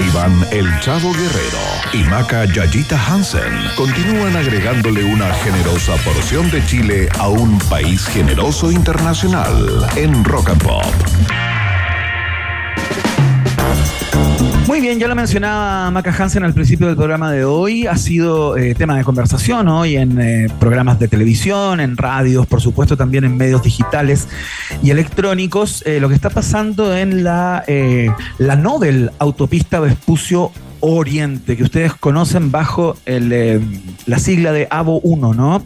Iván El Chavo Guerrero y Maca Yayita Hansen continúan agregándole una generosa porción de Chile a un país generoso internacional en Rock and Pop. Muy bien, ya lo mencionaba Maca Hansen al principio del programa de hoy. Ha sido eh, tema de conversación hoy en eh, programas de televisión, en radios, por supuesto también en medios digitales y electrónicos. eh, lo que está pasando en la, eh, la Nobel Autopista Vespucio Oriente, que ustedes conocen bajo el, eh, la sigla de AVO 1, ¿no?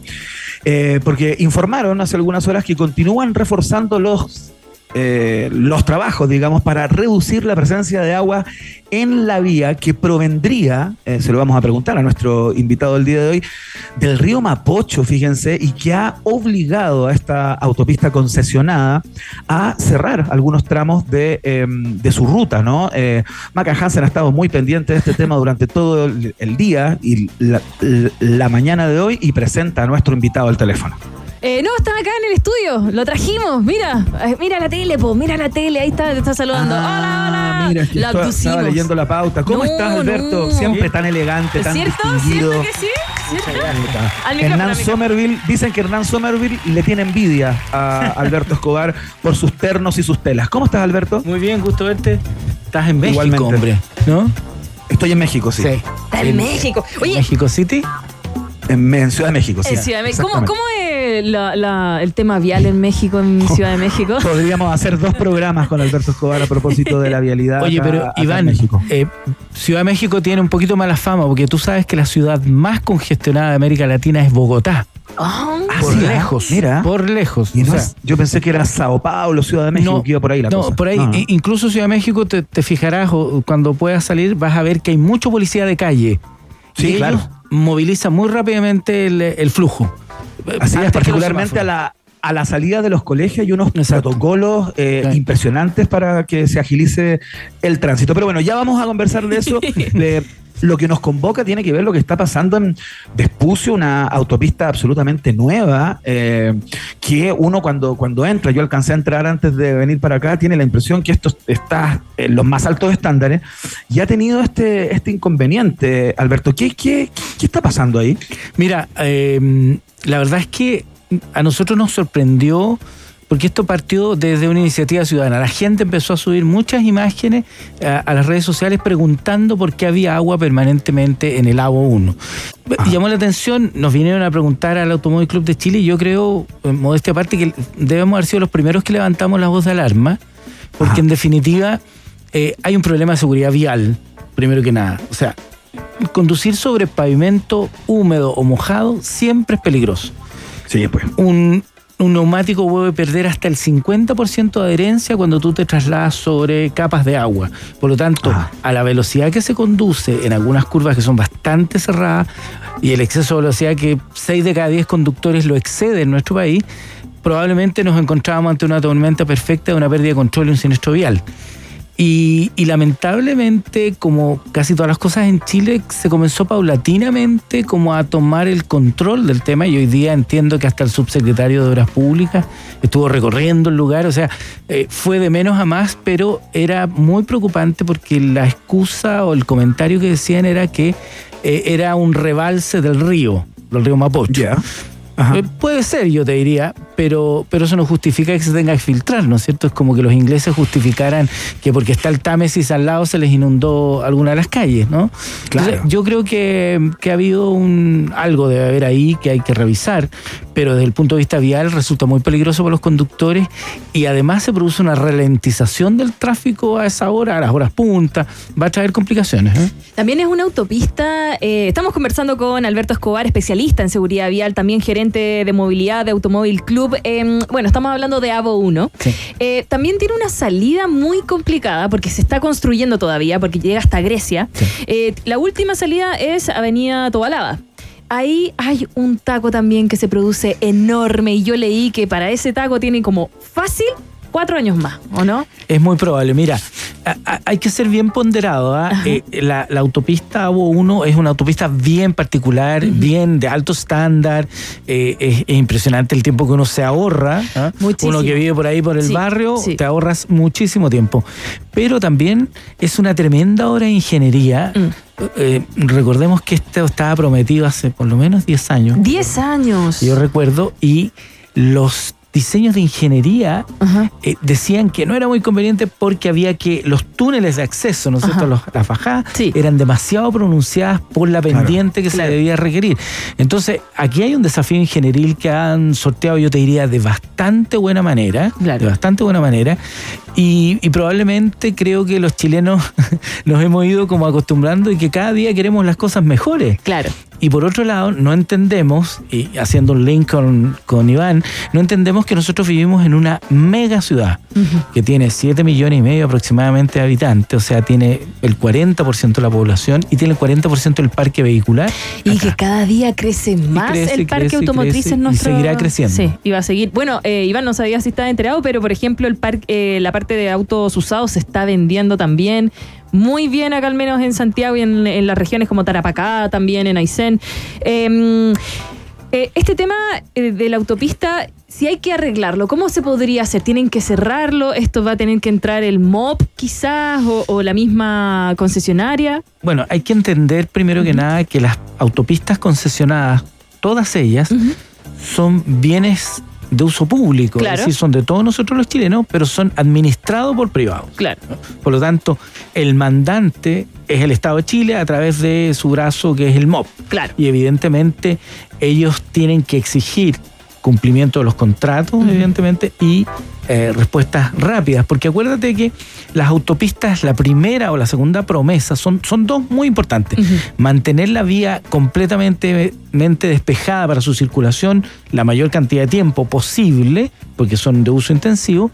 Eh, porque informaron hace algunas horas que continúan reforzando los eh, los trabajos, digamos, para reducir la presencia de agua en la vía que provendría, eh, se lo vamos a preguntar a nuestro invitado del día de hoy, del río Mapocho, fíjense, y que ha obligado a esta autopista concesionada a cerrar algunos tramos de, de su ruta, ¿no? Eh, Maca Hansen ha estado muy pendiente de este tema durante todo el, día y la mañana de hoy y presenta a nuestro invitado al teléfono. Eh, no, están acá en el estudio. Lo trajimos. Mira, Eh, mira la tele, po. Mira la tele. Ahí está, te está saludando. hola, hola. Ah, Mira, es que Lo estaba, abducimos. estaba leyendo la pauta. ¿Cómo No, estás, Alberto? no. Siempre tan elegante, tan ¿Cierto? distinguido. ¿Cierto que sí? Hernán. Somerville, dicen que Hernán Somerville le tiene envidia a Alberto Escobar por sus ternos y sus telas. ¿Cómo estás, Alberto? Muy bien, gusto verte. Estás en México, Igualmente. hombre, ¿no? Estoy en México, sí. Está en México. Oye, México City. En, en Ciudad de México, sí. en Ciudad de México. ¿Cómo, cómo es la- la- el tema vial en México, en Ciudad de México? Podríamos hacer dos programas con Alberto Escobar a propósito de la vialidad. Oye, acá- pero acá en Iván, México. eh, Ciudad de México tiene un poquito mala fama porque tú sabes que la ciudad más congestionada de América Latina es Bogotá. Ah, por sí, lejos. Mira. Por lejos. Y O no sea, es- yo pensé que era Sao Paulo, Ciudad de México, No, que iba por ahí la no, cosa. por ahí, Ah. incluso Ciudad de México, te, te fijarás, o cuando puedas salir, vas a ver que hay mucho policía de calle. Sí, y claro. ellos movilizan muy rápidamente el, el flujo. Así es, particularmente a la, a la salida de los colegios hay unos Exacto. protocolos eh, impresionantes para que se agilice el tránsito. Pero bueno, ya vamos a conversar de eso. De- lo que nos convoca tiene que ver lo que está pasando en Vespucio, una autopista absolutamente nueva, eh, que uno cuando, cuando entra, yo alcancé a entrar antes de venir para acá, tiene la impresión que esto está en los más altos estándares y ha tenido este, este inconveniente. Alberto, ¿qué, qué, qué está pasando ahí? Mira, eh, la verdad es que a nosotros nos sorprendió porque esto partió desde una iniciativa ciudadana. La gente empezó a subir muchas imágenes a, a las redes sociales preguntando por qué había agua permanentemente en el AVO 1. Llamó la atención, nos vinieron a preguntar al Automóvil Club de Chile y yo creo, en modestia aparte, que debemos haber sido los primeros que levantamos la voz de alarma, porque en definitiva eh, hay un problema de seguridad vial, primero que nada. O sea, conducir sobre pavimento húmedo o mojado siempre es peligroso. Sí, pues. Un, un neumático puede perder hasta el 50% de adherencia cuando tú te trasladas sobre capas de agua. Por lo tanto, a la velocidad que se conduce en algunas curvas que son bastante cerradas y el exceso de velocidad que 6 de cada 10 conductores lo excede en nuestro país, probablemente nos encontrábamos ante una tormenta perfecta de una pérdida de control y un siniestro vial. Y, y lamentablemente, como casi todas las cosas en Chile, se comenzó paulatinamente como a tomar el control del tema y hoy día entiendo que hasta el subsecretario de Obras Públicas estuvo recorriendo el lugar, o sea, eh, fue de menos a más, pero era muy preocupante porque la excusa o el comentario que decían era que eh, era un rebalse del río, del río Mapocho. Ya. Ajá. Eh, puede ser, yo te diría, pero, pero eso no justifica que se tenga que filtrar, ¿no es cierto? Es como que los ingleses justificaran que porque está el Támesis al lado se les inundó alguna de las calles, ¿no? Claro. Entonces, yo creo que, que ha habido un, algo de haber ahí que hay que revisar, pero desde el punto de vista vial resulta muy peligroso para los conductores y además se produce una ralentización del tráfico a esa hora, a las horas punta, va a traer complicaciones. ¿eh? También es una autopista. eh, estamos conversando con Alberto Escobar, especialista en seguridad vial, también gerente de movilidad de Automóvil Club. Eh, bueno, estamos hablando de AVO 1. Sí. Eh, también tiene una salida muy complicada porque se está construyendo todavía, porque llega hasta Grecia. Eh, la última salida es Avenida Tobalaba. Ahí hay un taco también que se produce enorme y yo leí que para ese taco tiene como fácil cuatro años más, ¿o no? Es muy probable. Mira, hay que ser bien ponderado. ¿ah? Eh, la, la autopista AVO 1 es una autopista bien particular, bien de alto estándar. Eh, es, es impresionante el tiempo que uno se ahorra. ¿ah? Muchísimo. Uno que vive por ahí, por el Sí, barrio, sí. te ahorras muchísimo tiempo. Pero también es una tremenda obra de ingeniería. Mm. Eh, recordemos que esto estaba prometido hace por lo menos 10 años. Diez años. Yo recuerdo, y los diseños de ingeniería eh, decían que no era muy conveniente porque había que los túneles de acceso, ¿no es cierto? Los- las bajadas Sí. eran demasiado pronunciadas por la pendiente que claro. se debía requerir. Entonces, aquí hay un desafío ingenieril que han sorteado, yo te diría, de bastante buena manera, Claro. de bastante buena manera, y, y probablemente creo que los chilenos nos hemos ido como acostumbrando y que cada día queremos las cosas mejores. Claro. Y por otro lado, no entendemos, y haciendo un link con, con Iván, no entendemos que nosotros vivimos en una mega ciudad que tiene 7 millones y medio aproximadamente de habitantes, o sea, tiene el 40% de la población y tiene el 40% del parque vehicular. Y acá. que cada día crece más crece, el parque crece, automotriz crece, en y nuestro... seguirá creciendo. Sí, y va a seguir. Bueno, eh, Iván no sabía si estaba enterado, pero por ejemplo el parque, eh, la parte de autos usados se está vendiendo también muy bien acá al menos en Santiago y en, en las regiones como Tarapacá, también en Aysén. Eh, eh, este tema eh, de la autopista, si hay que arreglarlo, ¿cómo se podría hacer? ¿Tienen que cerrarlo? ¿Esto va a tener que entrar el MOP quizás o, o la misma concesionaria? Bueno, hay que entender primero que nada que las autopistas concesionadas, todas ellas, son bienes de uso público, Claro. es decir, son de todos nosotros los chilenos, pero son administrados por privados. Claro. Por lo tanto, el mandante es el Estado de Chile a través de su brazo que es el MOP. Claro. Y evidentemente ellos tienen que exigir cumplimiento de los contratos, evidentemente, y eh, respuestas rápidas. Porque acuérdate que las autopistas, la primera o la segunda promesa, son, son dos muy importantes. Mantener la vía completamente mente despejada para su circulación la mayor cantidad de tiempo posible, porque son de uso intensivo,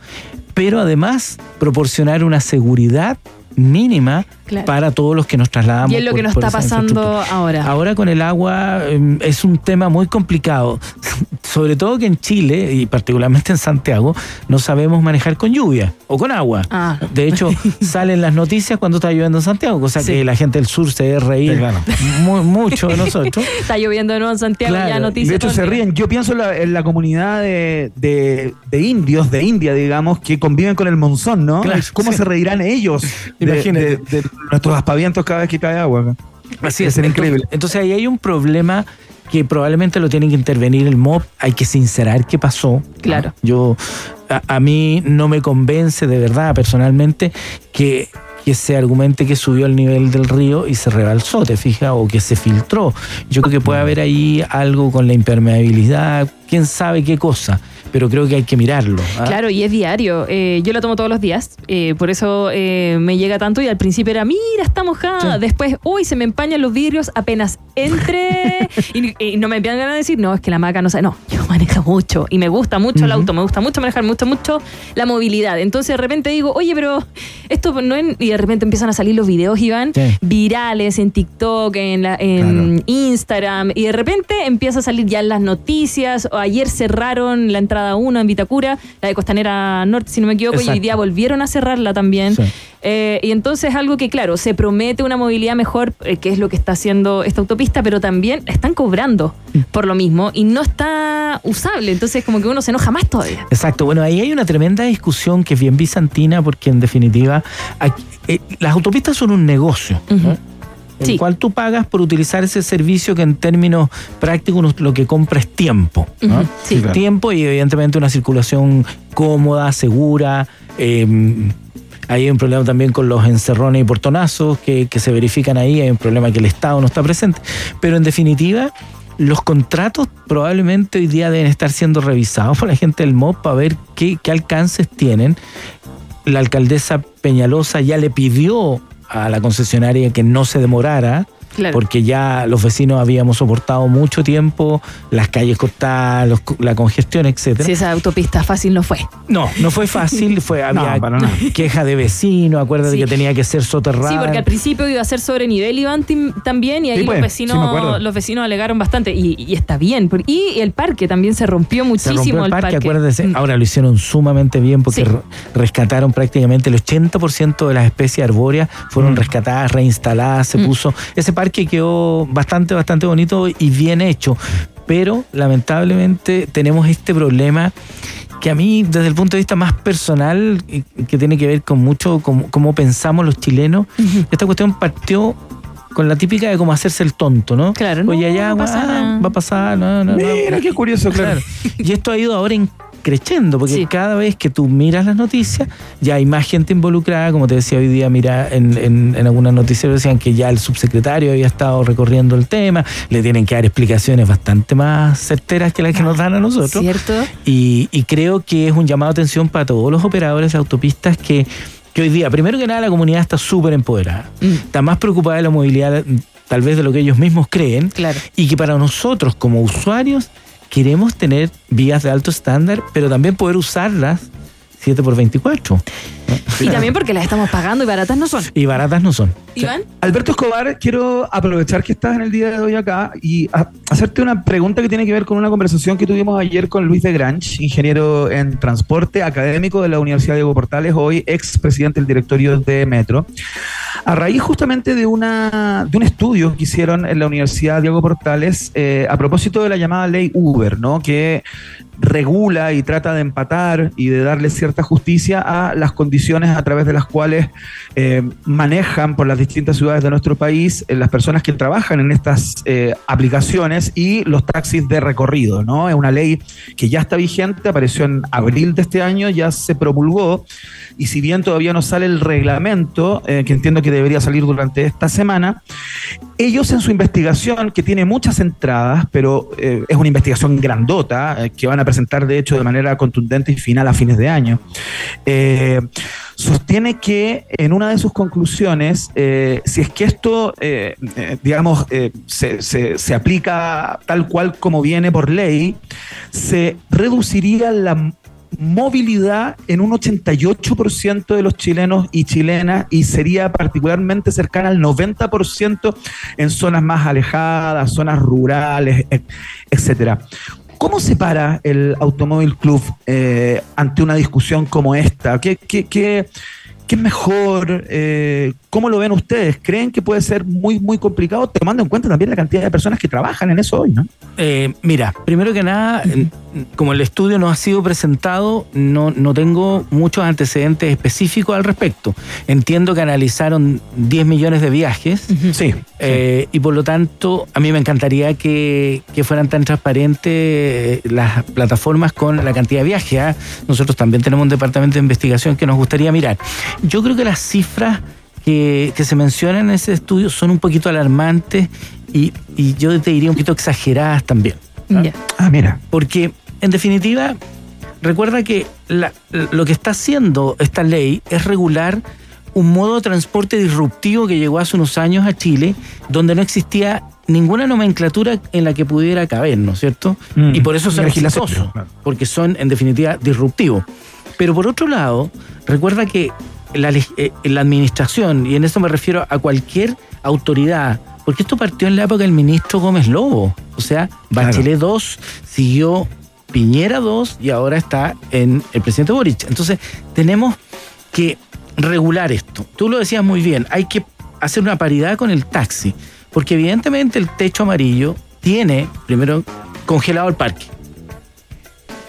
pero además proporcionar una seguridad mínima Claro. para todos los que nos trasladamos. Y es lo por- que nos está pasando ahora. Ahora con el agua eh, es un tema muy complicado, sobre todo que en Chile y particularmente en Santiago no sabemos manejar con lluvia o con agua. Ah. De hecho, salen las noticias cuando está lloviendo en Santiago, cosa Sí. que la gente del sur se debe reír Sí, claro. muy, mucho de nosotros. Está lloviendo de nuevo en Santiago, Claro, ya y noticias. De hecho, se ríen. Yo pienso en la, en la comunidad de, de- de indios, de India, digamos, que conviven con el monzón, ¿no? Claro, ¿Cómo sí. se reirán ellos Imagínate. de- de nuestros aspavientos cada vez que cae agua? acá? Así es, ser entonces- increíble. Entonces ahí hay un problema que probablemente lo tienen que intervenir el MOB, hay que sincerar qué pasó. Claro. Yo, a, a mí no me convence de verdad personalmente que, que se argumente que subió el nivel del río y se rebalsó, te fijas, o que se filtró. Yo creo que puede haber ahí algo con la impermeabilidad, quién sabe qué cosa, pero creo que hay que mirarlo. ¿ah? Claro, y es diario. Eh, yo lo tomo todos los días, eh, por eso eh, me llega tanto. Y al principio era, mira, está mojada. Sí. Después, uy, se me empañan los vidrios apenas entre. y, y no me empiezan de decir, no, es que la maca no sabe. No, yo manejo mucho y me gusta mucho el auto, me gusta mucho manejar, me gusta mucho la movilidad. Entonces de repente digo, oye, pero esto no es. Y de repente empiezan a salir los videos, Iván, Sí. virales en TikTok, en, la- en Instagram. Y de repente empieza a salir ya en las noticias. O ayer cerraron la entrada 1 en Vitacura, la de Costanera Norte, si no me equivoco, y hoy día volvieron a cerrarla también. Sí. Eh, y entonces algo que, claro, se promete una movilidad mejor, eh, que es lo que está haciendo esta autopista, pero también están cobrando por lo mismo y no está usable. Entonces como que uno se enoja más todavía. Exacto, bueno, ahí hay una tremenda discusión que es bien bizantina porque en definitiva aquí- eh, las autopistas son un negocio. ¿no? El Sí. cual tú pagas por utilizar ese servicio que en términos prácticos lo que compra es tiempo. ¿no? Sí. claro. Tiempo y evidentemente una circulación cómoda, segura. eh, hay un problema también con los encerrones y portonazos que, que se verifican ahí. Hay un problema que el Estado no está presente. Pero en definitiva, los contratos probablemente hoy día deben estar siendo revisados por la gente del MOP para ver qué, qué alcances tienen. La alcaldesa Peñalosa ya le pidió a la concesionaria que no se demorara. Claro. Porque ya los vecinos habíamos soportado mucho tiempo las calles cortadas, los- la congestión, etcétera. Si esa autopista fácil no fue. No, no fue fácil, fue había No, para nada. queja de vecinos, acuérdate Sí. que tenía que ser soterrada. Sí, porque al principio iba a ser sobre nivel Iván también y ahí Sí, pues, los sí me vecinos los vecinos alegaron bastante y, y está bien. Y el parque también se rompió se muchísimo rompió el parque, acuérdese. Mm. Ahora lo hicieron sumamente bien porque Sí. re- rescataron prácticamente el 80% de las especies arbóreas, fueron Mm. rescatadas, reinstaladas, se Mm. puso. Ese parque quedó bastante, bastante bonito y bien hecho. Pero lamentablemente tenemos este problema que a mí, desde el punto de vista más personal, que tiene que ver con mucho cómo, cómo pensamos los chilenos, esta cuestión partió con la típica de cómo hacerse el tonto, ¿no? Claro, Oye, no, ya, no pasa ah, nada. va a pasar, no, no, no. Mira, qué curioso, claro. Y esto ha ido ahora creciendo, porque Sí. cada vez que tú miras las noticias, ya hay más gente involucrada, como te decía hoy día, mira, en, en, en algunas noticias decían que ya el subsecretario había estado recorriendo el tema, le tienen que dar explicaciones bastante más certeras que las que nos dan a nosotros. ¿Cierto? Y, y creo que es un llamado de atención para todos los operadores de autopistas que, que hoy día, primero que nada, la comunidad está súper empoderada. Mm. Está más preocupada de la movilidad, tal vez de lo que ellos mismos creen. Claro. Y que para nosotros, como usuarios, queremos tener vías de alto estándar, pero también poder usarlas 7 por 24 Y también porque las estamos pagando y baratas no son. Y baratas no son. Iván, Alberto Escobar, quiero aprovechar que estás en el día de hoy acá y hacerte una pregunta que tiene que ver con una conversación que tuvimos ayer con Luis de Grange, ingeniero en transporte académico de la Universidad Diego Portales, hoy ex presidente del directorio de Metro. A raíz justamente de, una, de un estudio que hicieron en la Universidad Diego Portales eh, a propósito de la llamada ley Uber, ¿no? que regula y trata de empatar y de darle cierta justicia a las condiciones a través de las cuales eh, manejan por las distintas ciudades de nuestro país eh, las personas que trabajan en estas eh, aplicaciones y los taxis de recorrido, ¿no? Es una ley que ya está vigente, apareció en abril de este año, ya se promulgó y si bien todavía no sale el reglamento, que entiendo que debería salir durante esta semana, ellos en su investigación, que tiene muchas entradas, pero es una investigación grandota, que van a presentar de hecho de manera contundente y final a fines de año, eh, sostiene que en una de sus conclusiones, eh, si es que esto, eh, digamos, se, se- se aplica tal cual como viene por ley, se reduciría la movilidad en un 88% de los chilenos y chilenas y sería particularmente cercana al 90% en zonas más alejadas, zonas rurales, etcétera. ¿Cómo se para el Automóvil Club eh, ante una discusión como esta? ¿Qué, qué, qué- qué es mejor? Eh, ¿Cómo lo ven ustedes? ¿Creen que puede ser muy, muy complicado, tomando en cuenta también la cantidad de personas que trabajan en eso hoy? ¿no? Eh, mira, primero que nada, como el estudio no ha sido presentado, no, no tengo muchos antecedentes específicos al respecto. Entiendo que analizaron 10 millones de viajes. Sí. Eh, y por lo tanto, a mí me encantaría que, que fueran tan transparentes eh, las plataformas con la cantidad de viajes. ¿ah? Nosotros también tenemos un departamento de investigación que nos gustaría mirar. Yo creo que las cifras que, que se mencionan en ese estudio son un poquito alarmantes y, y yo te diría un poquito exageradas también. ¿ah? Ah, mira. Porque, en definitiva, recuerda que la- lo que está haciendo esta ley es regular un modo de transporte disruptivo que llegó hace unos años a Chile, donde no existía ninguna nomenclatura en la que pudiera caber, ¿no es cierto? Mm. Y por eso son exitosos, porque son, en definitiva, disruptivos. Pero por otro lado, recuerda que la, eh, la administración, y en eso me refiero a cualquier autoridad, porque esto partió en la época del ministro Gómez Lobo. O sea, Bachelet 2 siguió Piñera 2 y ahora está en el presidente Boric. Entonces, tenemos que regular esto. Tú lo decías muy bien, hay que hacer una paridad con el taxi, porque evidentemente el techo amarillo tiene, primero, congelado el parque.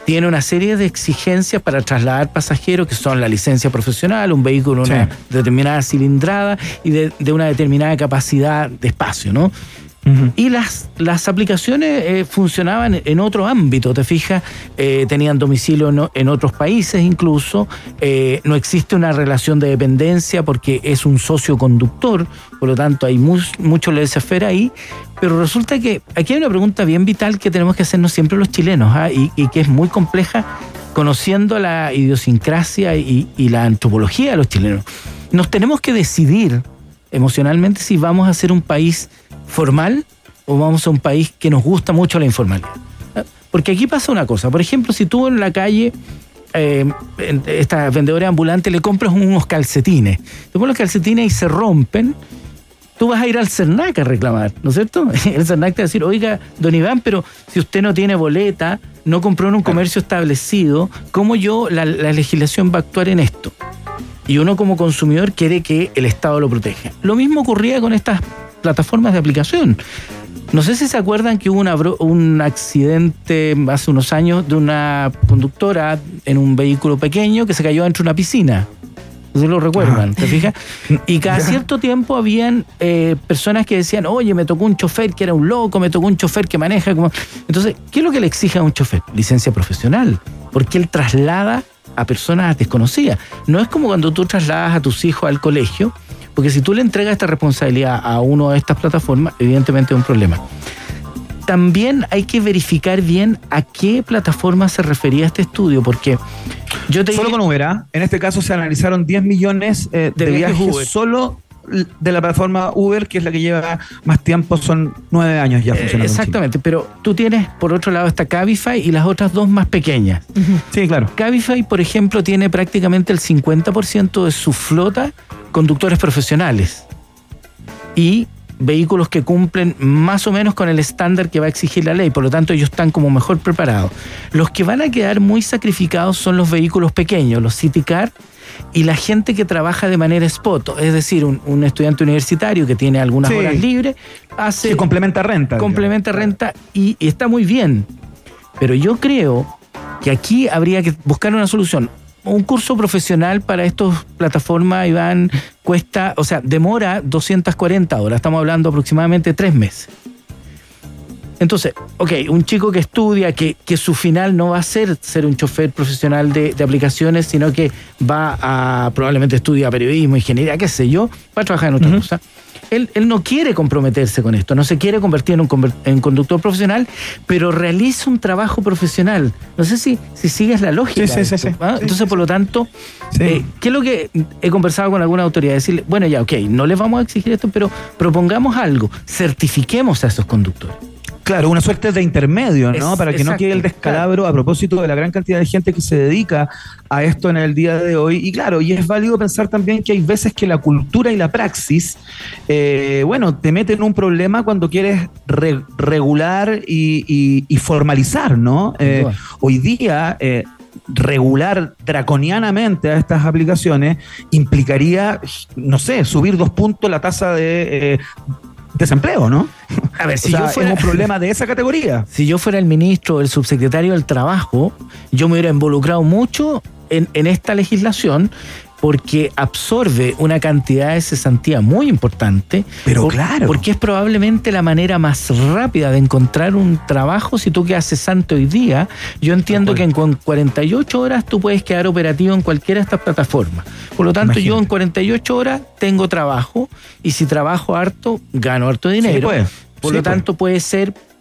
Tiene una serie de exigencias para trasladar pasajeros que son la licencia profesional, un vehículo de una Sí. determinada cilindrada y de, de una determinada capacidad de espacio, ¿no? Y las, las aplicaciones eh, funcionaban en otro ámbito, ¿te fijas? Eh, tenían domicilio en, otros países incluso. eh, no existe una relación de dependencia porque es un socio conductor, por lo tanto hay mu- mucho laissez-faire ahí. Pero resulta que aquí hay una pregunta bien vital que tenemos que hacernos siempre los chilenos ¿ah? y, y que es muy compleja conociendo la idiosincrasia y, y la antropología de los chilenos. Nos tenemos que decidir emocionalmente si vamos a ser un país formal o vamos a un país que nos gusta mucho la informalidad. Porque aquí pasa una cosa, por ejemplo, si tú en la calle, eh, esta vendedora ambulante, le compras unos calcetines, te pones los calcetines y se rompen, tú vas a ir al CERNAC a reclamar, ¿no es cierto? El CERNAC te va a decir, oiga, don Iván, pero si usted no tiene boleta, no compró en un comercio establecido, ¿cómo yo, la, la legislación va a actuar en esto? Y uno como consumidor quiere que el Estado lo proteja. Lo mismo ocurría con estas plataformas de aplicación. No sé si se acuerdan que hubo una un accidente hace unos años de una conductora en un vehículo pequeño que se cayó dentro de una piscina. ¿Ustedes lo recuerdan? ¿Te fijas? Y cada cierto tiempo habían eh, personas que decían, oye, me tocó un chofer que era un loco, me tocó un chofer que maneja como... Entonces, ¿qué es lo que le exige a un chofer? Licencia profesional. Porque él traslada a personas desconocidas. No es como cuando tú trasladas a tus hijos al colegio, porque si tú le entregas esta responsabilidad a uno de estas plataformas, evidentemente es un problema. También hay que verificar bien a qué plataforma se refería este estudio, porque yo te Solo con Uber, ¿ah? En este caso se analizaron 10 millones eh, de, De viajes viajes Uber. solo de la plataforma Uber, que es la que lleva más tiempo, son nueve años ya Eh, funcionando. Exactamente, pero tú tienes por otro lado esta Cabify y las otras dos más pequeñas. Sí, claro. Cabify, por ejemplo, tiene prácticamente el 50% de su flota conductores profesionales y vehículos que cumplen más o menos con el estándar que va a exigir la ley, por lo tanto ellos están como mejor preparados. Los que van a quedar muy sacrificados son los vehículos pequeños, los city car y la gente que trabaja de manera spot, es decir, un, un estudiante universitario que tiene algunas Sí. horas libres, hace Que complementa renta. complementa renta y, y está muy bien. Pero yo creo que aquí habría que buscar una solución. Un curso profesional para estas plataformas, Iván, cuesta, o sea, demora 240 horas. Estamos hablando aproximadamente tres meses. Entonces, ok, un chico que estudia, que, que su final no va a ser ser un chofer profesional de, de aplicaciones, sino que va a probablemente estudia periodismo, ingeniería, qué sé yo, va a trabajar en otra cosa. Él, él no quiere comprometerse con esto, no se quiere convertir en un en conductor profesional, pero realiza un trabajo profesional. No sé si, si sigues la lógica. Sí, sí, esto. ¿ah? Sí, Entonces, por lo tanto, eh, ¿qué es lo que he conversado con alguna autoridad? Decirle, bueno, ya, ok, no les vamos a exigir esto, pero propongamos algo, certifiquemos a esos conductores. Claro, una suerte de intermedio, ¿no? Es- Para que no quede el descalabro a propósito de la gran cantidad de gente que se dedica a esto en el día de hoy. Y claro, y es válido pensar también que hay veces que la cultura y la praxis, eh, bueno, te meten un problema cuando quieres re- regular y, y- y formalizar, ¿no? Eh, hoy día... eh, regular draconianamente a estas aplicaciones implicaría, no sé, subir dos puntos la tasa de desempleo, ¿no? A ver, si o sea, yo fuera- es un problema de esa categoría. Si yo fuera el ministro o el subsecretario del Trabajo, yo me hubiera involucrado mucho en, en esta legislación porque absorbe una cantidad de cesantía muy importante. Pero claro. Porque es probablemente la manera más rápida de encontrar un trabajo si tú quedas cesante hoy día. Yo entiendo que en cu- 48 horas tú puedes quedar operativo en cualquiera de estas plataformas. Por lo tanto, yo en 48 horas tengo trabajo y si trabajo harto, gano harto dinero. pues. Por Sí, lo pues. tanto, puede ser